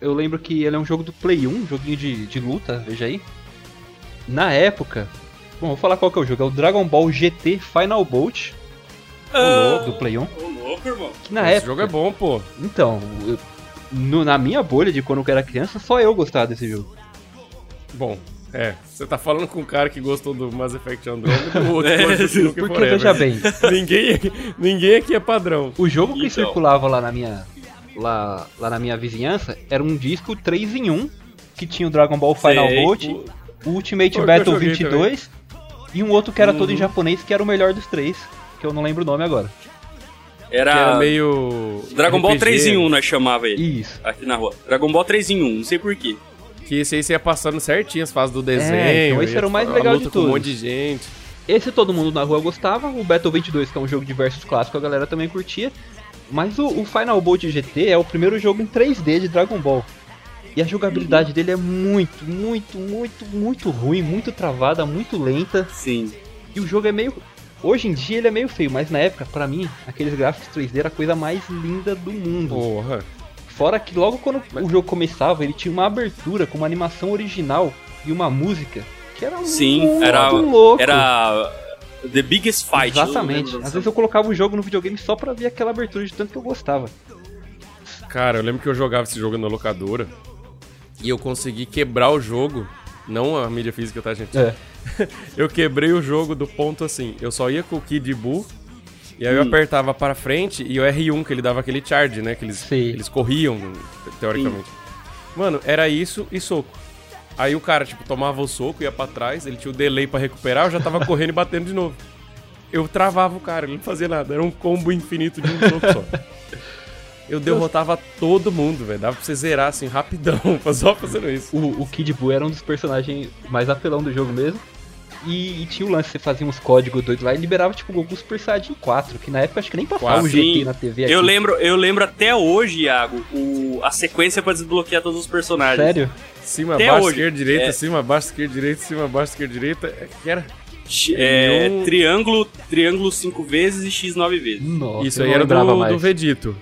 S3: Eu lembro que ele é um jogo do Play 1, um joguinho de, de luta, veja aí. Na época. Bom, vou falar qual que é o jogo. É o Dragon Ball GT Final Bolt. Ah, do Play 1. Ô,
S2: louco, irmão.
S3: Que na Esse época,
S1: jogo é bom, pô.
S3: Então, eu, no, na minha bolha de quando eu era criança, só eu gostava desse jogo.
S1: Bom, é, você tá falando com um cara que gostou do Mass Effect Andromeda do outro
S3: é,
S1: do
S3: Porque Forever. veja bem,
S1: ninguém, ninguém aqui é padrão.
S3: O jogo que então. circulava lá na minha lá, lá na minha vizinhança era um disco 3 em 1 que tinha o Dragon Ball Final Sei, Bolt, o Ultimate Battle 22 também. e um outro que era uhum. todo em uhum. japonês que era o melhor dos três, que eu não lembro o nome agora.
S2: Era,
S1: era meio.
S2: Dragon RPG. Ball 3 em 1, nós chamava ele.
S3: Isso.
S2: Aqui na rua. Dragon Ball 3 em 1, não sei porquê.
S1: Que esse aí você ia passando certinho as fases do desenho. É,
S3: então esse era o mais legal de tudo.
S1: um monte de gente.
S3: Esse todo mundo na rua gostava. O Battle 22, que é um jogo de versus clássico, a galera também curtia. Mas o, o Final Bolt GT é o primeiro jogo em 3D de Dragon Ball. E a jogabilidade dele é muito, muito, muito, muito ruim, muito travada, muito lenta.
S2: Sim.
S3: E o jogo é meio. Hoje em dia ele é meio feio, mas na época, para mim, aqueles gráficos 3D era a coisa mais linda do mundo.
S1: Porra.
S3: Fora que logo quando o jogo começava, ele tinha uma abertura com uma animação original e uma música que era
S2: Sim,
S3: muito
S2: era,
S3: louco.
S2: Era The Biggest Fight.
S3: Exatamente. Às vezes eu colocava o jogo no videogame só pra ver aquela abertura de tanto que eu gostava.
S1: Cara, eu lembro que eu jogava esse jogo na locadora e eu consegui quebrar o jogo. Não a mídia física, tá, gente?
S3: É.
S1: eu quebrei o jogo do ponto assim. Eu só ia com o Kid Buu e aí hum. eu apertava para frente e o R1 que ele dava aquele charge, né? Que eles, eles corriam, teoricamente. Sim. Mano, era isso e soco. Aí o cara, tipo, tomava o soco, ia para trás, ele tinha o delay para recuperar, eu já tava correndo e batendo de novo. eu travava o cara, ele não fazia nada. Era um combo infinito de um jogo só. Eu derrotava todo mundo, velho. Dava pra você zerar assim rapidão, só fazendo isso.
S3: O, o Kid Buu era um dos personagens mais apelão do jogo mesmo. E, e, tinha o lance, você fazia uns códigos doidos lá e liberava tipo o Goku Super Saiyajin 4, que na época acho que nem passava o GT na TV aqui.
S2: Eu lembro, eu lembro até hoje, Iago, o, a sequência para desbloquear todos os personagens.
S3: Sério?
S1: Cima, até baixo, hoje. esquerda, direita, é... cima, baixo, esquerda, direita, cima, baixo, esquerda, direita. É, que era?
S2: É, um... triângulo, triângulo 5 vezes e X 9 vezes.
S1: Nossa, Isso aí era do, do Vegito.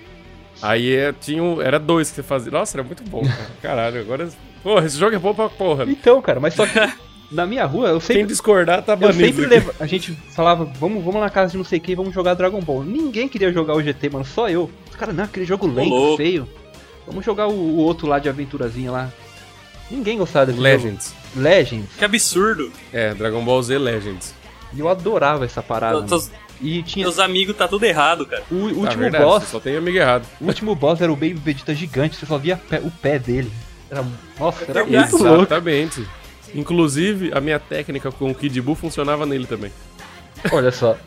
S1: Aí é, tinha um, era dois que você fazia. Nossa, era muito bom, cara. Caralho, agora. Porra, esse jogo é bom pra porra.
S3: Então, cara, mas só que na minha rua, eu sempre.
S1: Quem discordar tá banido.
S3: Eu sempre levo, A gente falava, vamos, vamos na casa de não sei quem, vamos jogar Dragon Ball. Ninguém queria jogar o GT, mano, só eu. Cara, não, aquele jogo lento, feio. Vamos jogar o, o, outro lá de aventurazinha lá. Ninguém gostava desse
S1: Legends.
S3: Jogo. Legends.
S2: Que absurdo.
S1: É, Dragon Ball Z Legends.
S3: E eu adorava essa parada. Tô, tô...
S2: E tinha. Meus amigos tá tudo errado, cara.
S3: O, o tá último verdade, boss.
S1: Só tem amigo errado.
S3: O último boss era o Baby Vegeta gigante, você só via o pé dele. Era, nossa, era muito louco.
S1: Exatamente. Inclusive, a minha técnica com o Kid Buu funcionava nele também.
S3: Olha só.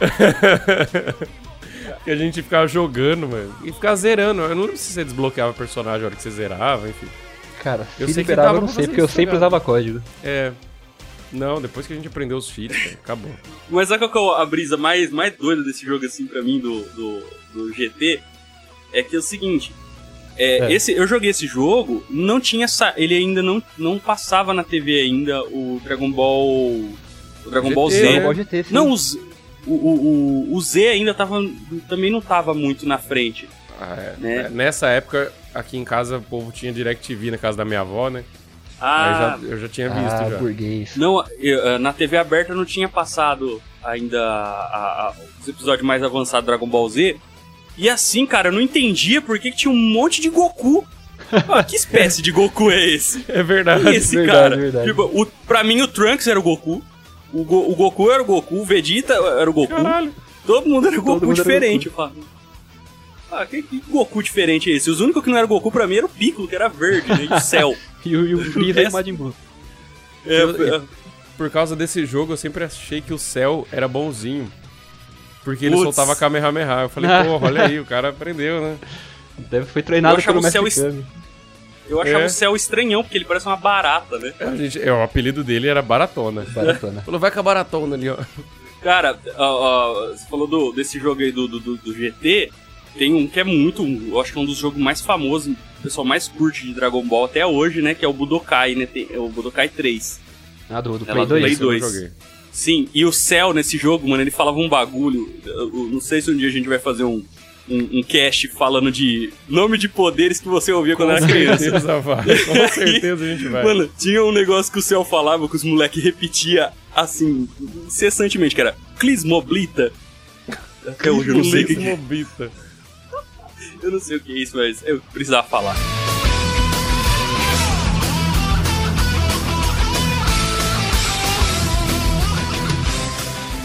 S1: que a gente ficava jogando, mano. E ficava zerando. Eu não lembro se você desbloqueava o personagem na hora que você zerava, enfim.
S3: Cara, eu sei liberava, que eu não sei, porque eu sempre usava código.
S1: É. Não, depois que a gente aprendeu os cheats, cara, acabou.
S2: Mas sabe qual é a brisa mais, mais doida desse jogo, assim, pra mim, do, do, do GT? É que é o seguinte, é, é. Esse, eu joguei esse jogo, não tinha ele ainda não, não passava na TV ainda o Dragon Ball o Dragon GT, Ball Z. Dragon Ball GT, sim. Não, o, o, o, o Z ainda tava, também não tava muito na frente.
S1: Ah, é. né? É, nessa época, aqui em casa, o povo tinha DirecTV na casa da minha avó, né? Ah, já, eu já tinha visto ah, já.
S3: Burguês.
S2: Não, eu, na TV aberta não tinha passado ainda a, a, os episódios mais avançados do Dragon Ball Z. E assim, cara, eu não entendia por que, que tinha um monte de Goku. Ah, que espécie de Goku é esse?
S1: É verdade.
S2: Esse
S1: verdade,
S2: cara. Verdade. Tipo, o, pra mim o Trunks era o Goku. O, Go, o Goku era o Goku, o Vegeta era o Goku. Caralho. Todo mundo era Goku diferente, Goku. Ah, que, que, Goku diferente é esse? Os únicos que não era Goku pra mim era o Piccolo, que era verde, né? E o Cell.
S3: e o, e o Freeza e o Majin Buu.
S1: É, é, por causa desse jogo, eu sempre achei que o Cell era bonzinho. Porque ele soltava Kamehameha. Eu falei, porra, olha aí, o cara aprendeu, né?
S3: Deve foi treinado pelo Mestre Kami.
S2: Eu achava é. o céu estranhão, porque ele parece uma barata, né?
S1: É, gente, é, o apelido dele era Baratona.
S3: Baratona.
S1: Falou, vai com a Baratona ali, ó.
S2: Cara, uh, uh, você falou do, desse jogo aí do, do, do, GT. Tem um que é muito, eu acho que é um dos jogos mais famosos, o pessoal mais curte de Dragon Ball até hoje, né? Que é o Budokai, né? Tem, é o Budokai 3.
S3: Ah, do, do Play 2?
S2: Play 2. Sim, e o Cell nesse jogo, mano, ele falava um bagulho. Eu, não sei se um dia a gente vai fazer um, um, um cast falando de nome de poderes que você ouvia quando
S1: com
S2: era criança.
S1: Com certeza a gente vai.
S2: Mano, tinha um negócio que o Cell falava, que os moleques repetia assim, incessantemente, que era Clismoblita.
S1: Até hoje eu não sei o que é.
S2: Eu não sei o que é isso, mas eu precisava falar.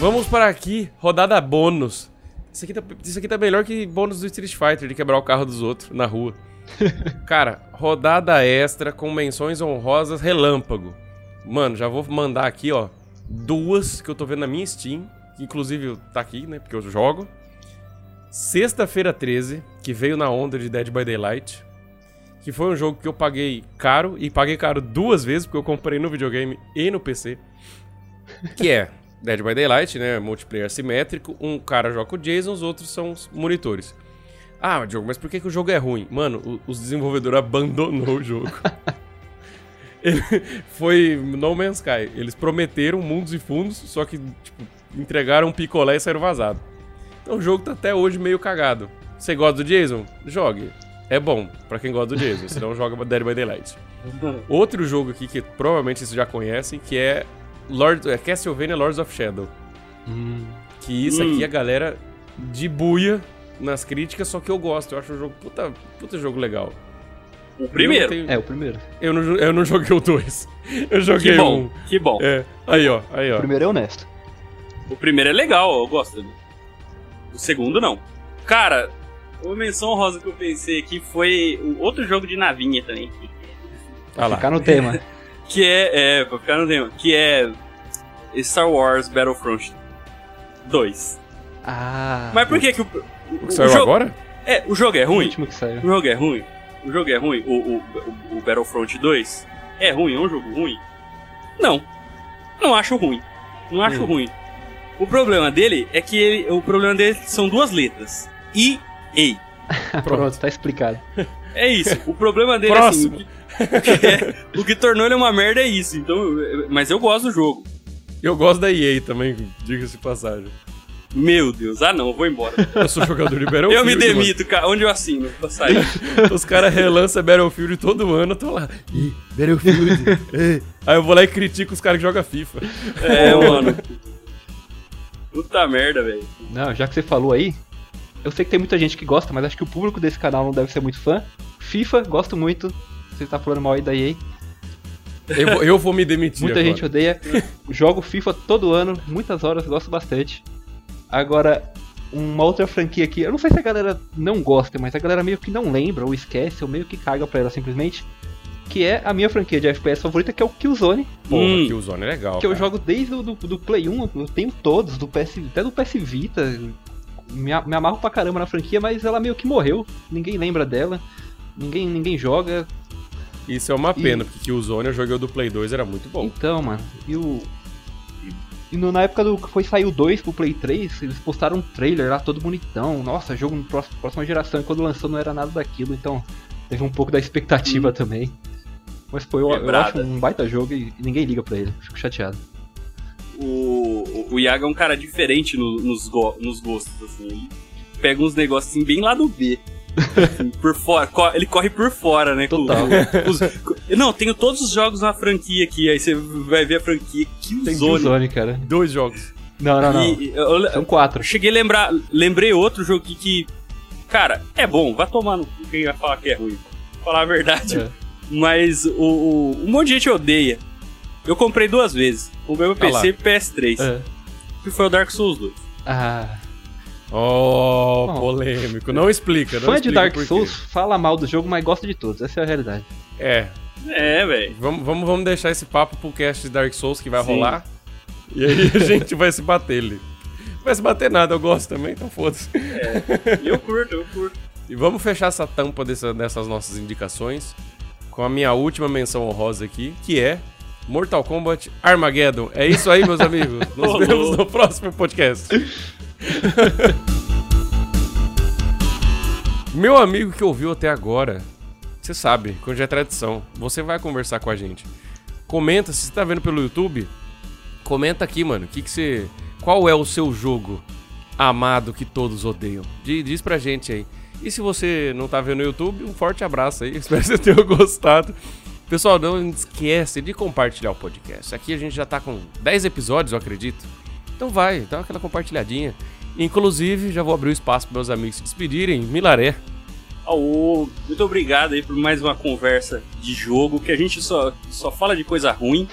S1: Vamos para aqui, rodada bônus. Isso aqui, tá, isso aqui tá melhor que bônus do Street Fighter, de quebrar o carro dos outros na rua. Cara, rodada extra com menções honrosas relâmpago. Mano, já vou mandar aqui, ó, duas que eu tô vendo na minha Steam, que inclusive tá aqui, né, porque eu jogo. Sexta-feira 13, que veio na onda de Dead by Daylight, que foi um jogo que eu paguei caro, e paguei caro duas vezes, porque eu comprei no videogame e no PC, que é Dead by Daylight, né? Multiplayer assimétrico. Um cara joga o Jason, os outros são os monitores. Ah, Diogo, mas por que, que o jogo é ruim? Mano, os desenvolvedores abandonou o jogo. Ele, foi No Man's Sky. Eles prometeram mundos e fundos, só que, tipo, entregaram um picolé e saíram vazado. Então o jogo tá até hoje meio cagado. Você gosta do Jason? Jogue. É bom para quem gosta do Jason, senão joga Dead by Daylight. Outro jogo aqui que provavelmente vocês já conhecem, que é Lord, é Castlevania Lords of Shadow. Hum. Que isso hum. aqui a galera de buia nas críticas, só que eu gosto. Eu acho o jogo puta, puta jogo legal.
S2: O primeiro.
S3: Tenho... É, o primeiro.
S1: Eu não, eu não joguei o dois. Eu joguei
S2: que bom,
S1: um.
S2: Que bom.
S1: É. Aí, ó. Aí, ó.
S3: O primeiro é honesto.
S2: O primeiro é legal, eu gosto dele. O segundo, não. Cara, uma menção rosa que eu pensei aqui foi outro jogo de navinha também.
S3: Ah lá. Ficar no tema.
S2: que é, é, pra ficar no tema, que é Star Wars Battlefront 2.
S3: Ah.
S2: Mas por que que o.
S1: O que saiu
S2: jogo,
S1: agora?
S2: É, o jogo é
S3: o
S2: ruim?
S3: último que saiu.
S2: O jogo é ruim? O jogo é ruim? O, o, o, o Battlefront 2 é ruim? É um jogo ruim? Não. Não acho ruim. Não acho
S1: Hum.
S2: ruim. O problema dele é que ele, o problema dele são duas letras. I E.
S3: Pronto, tá explicado.
S2: É isso. O problema dele é assim,
S1: Próximo.
S2: O que, tornou ele uma merda é isso. Então, mas eu gosto do jogo.
S1: Eu gosto da EA também, diga-se de passagem.
S2: Meu Deus, ah não, eu vou embora.
S1: Eu sou jogador de Battlefield.
S2: eu me demito, cara. Onde eu assino pra sair?
S1: Os caras relançam Battlefield todo ano, eu tô lá. Ih, Battlefield. Ih. Aí eu vou lá e critico os caras que jogam FIFA.
S2: É, mano. Puta merda, velho.
S3: Não, já que você falou aí, eu sei que tem muita gente que gosta, mas acho que o público desse canal não deve ser muito fã. FIFA, gosto muito. Você tá falando mal aí da EA.
S1: Eu, vou- eu vou me demitir
S3: Muita
S1: agora.
S3: gente odeia. Jogo FIFA todo ano, muitas horas, gosto bastante. Agora, uma outra franquia aqui, eu não sei se a galera não gosta, mas a galera meio que não lembra, ou esquece, ou meio que caga pra ela simplesmente. Que é a minha franquia de FPS favorita, que é o Killzone.
S1: Porra,
S2: Hum.
S1: Killzone é legal,
S3: Que eu
S1: cara.
S3: jogo desde o do, do Play 1, eu tenho todos, do PS, até do PS Vita. Me, me amarro pra caramba na franquia, mas ela meio que morreu. Ninguém lembra dela. Ninguém, ninguém joga.
S1: Isso é uma
S3: E-
S1: pena, porque Killzone eu joguei o do Play 2, era muito bom.
S3: Então, mano, e o. E no- na época do que foi sair o 2 pro Play 3, eles postaram um trailer lá todo bonitão. Nossa, jogo na próxima, próxima geração. E quando lançou não era nada daquilo, então teve um pouco da expectativa também. Mas pô, eu, eu acho um baita jogo e, e ninguém liga pra ele. Fico chateado.
S2: O, o, o Iago é um cara diferente no- nos, go- nos gostos, assim. Ele pega uns negócios assim, bem lá do B. Por fora. Ele corre por fora, né?
S3: Total.
S2: com os- com- não, tenho todos os jogos na franquia aqui. Aí você vai ver a franquia
S3: Tem
S2: Killzone.
S3: Killzone, cara.
S1: Dois jogos.
S3: Não, não, não.
S2: E eu, eu-
S3: São quatro.
S2: cheguei a lembrar. Lembrei outro jogo aqui que. Cara, é bom, vai tomar no quem vai falar que é ruim. Falar a verdade.
S3: É.
S2: Mas o, o- um monte de gente odeia. Eu comprei duas vezes. Comprei meu
S1: Ah.
S2: PC e PS3.
S3: É.
S2: Que foi o Dark Souls 2.
S3: Ah,
S1: Oh,
S3: Bom.
S1: polêmico. Não explica, não
S3: fã de Dark. Souls fala mal do jogo, mas gosta de todos. Essa é a realidade.
S1: É,
S2: É, velho.
S1: vamos, vamos, vamos deixar esse papo pro cast de Dark Souls que vai
S2: Sim.
S1: rolar. E aí a gente vai se bater ali. Não vai se bater nada, eu gosto também, então foda-se.
S2: Eu curto, eu curto.
S1: E vamos fechar essa tampa dessa- dessas nossas indicações com a minha última menção honrosa aqui, que é Mortal Kombat Armageddon. É isso aí, meus amigos. Nos vemos no próximo podcast. Meu amigo que ouviu até agora, você sabe, quando já é tradição, você vai conversar com a gente. Comenta, se você tá vendo pelo YouTube, comenta aqui, mano, que que você, qual é o seu jogo amado que todos odeiam? Di- Diz pra gente aí. E se você não tá vendo no YouTube, um forte abraço aí. Espero que você tenha gostado. Pessoal, não esquece de compartilhar o podcast. Aqui a gente já tá com 10 episódios, eu acredito. Então vai, dá aquela compartilhadinha. Inclusive, já vou abrir o espaço para meus amigos se despedirem. Milaré.
S2: Aô, muito obrigado aí por mais uma conversa de jogo, que a gente só, só fala de coisa ruim.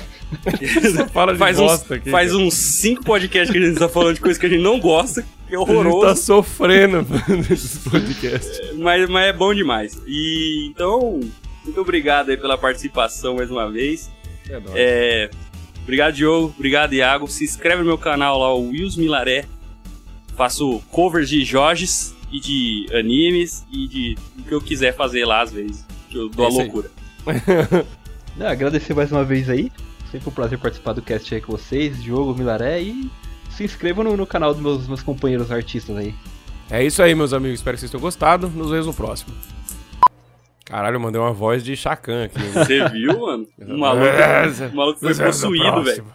S1: Só fala de
S2: faz
S1: bosta
S2: uns,
S1: aqui.
S2: faz
S1: cara.
S2: uns cinco podcasts que a gente tá falando de coisa que a gente não gosta, que é
S1: A gente tá
S2: horroroso,
S1: sofrendo nesse podcast.
S2: mas, mas é bom demais. E então, muito obrigado aí pela participação mais uma vez.
S1: É nóis.
S2: É, obrigado, Diogo. Obrigado, Iago. Se inscreve no meu canal lá, o Wills Milaré. Faço covers de Jorges e de animes e de o que eu quiser fazer lá às vezes. Que eu dou
S1: É
S2: a loucura.
S3: Não, agradecer mais uma vez aí. Sempre um prazer participar do cast aí com vocês, Diogo, Milaré. E se inscrevam no, no canal dos meus, meus companheiros artistas aí.
S1: É isso aí, meus amigos. Espero que vocês tenham gostado. Nos vemos no próximo. Caralho, eu mandei uma voz de Chacan aqui.
S2: Você viu, mano? O maluco, o maluco foi
S1: no
S2: possuído, velho.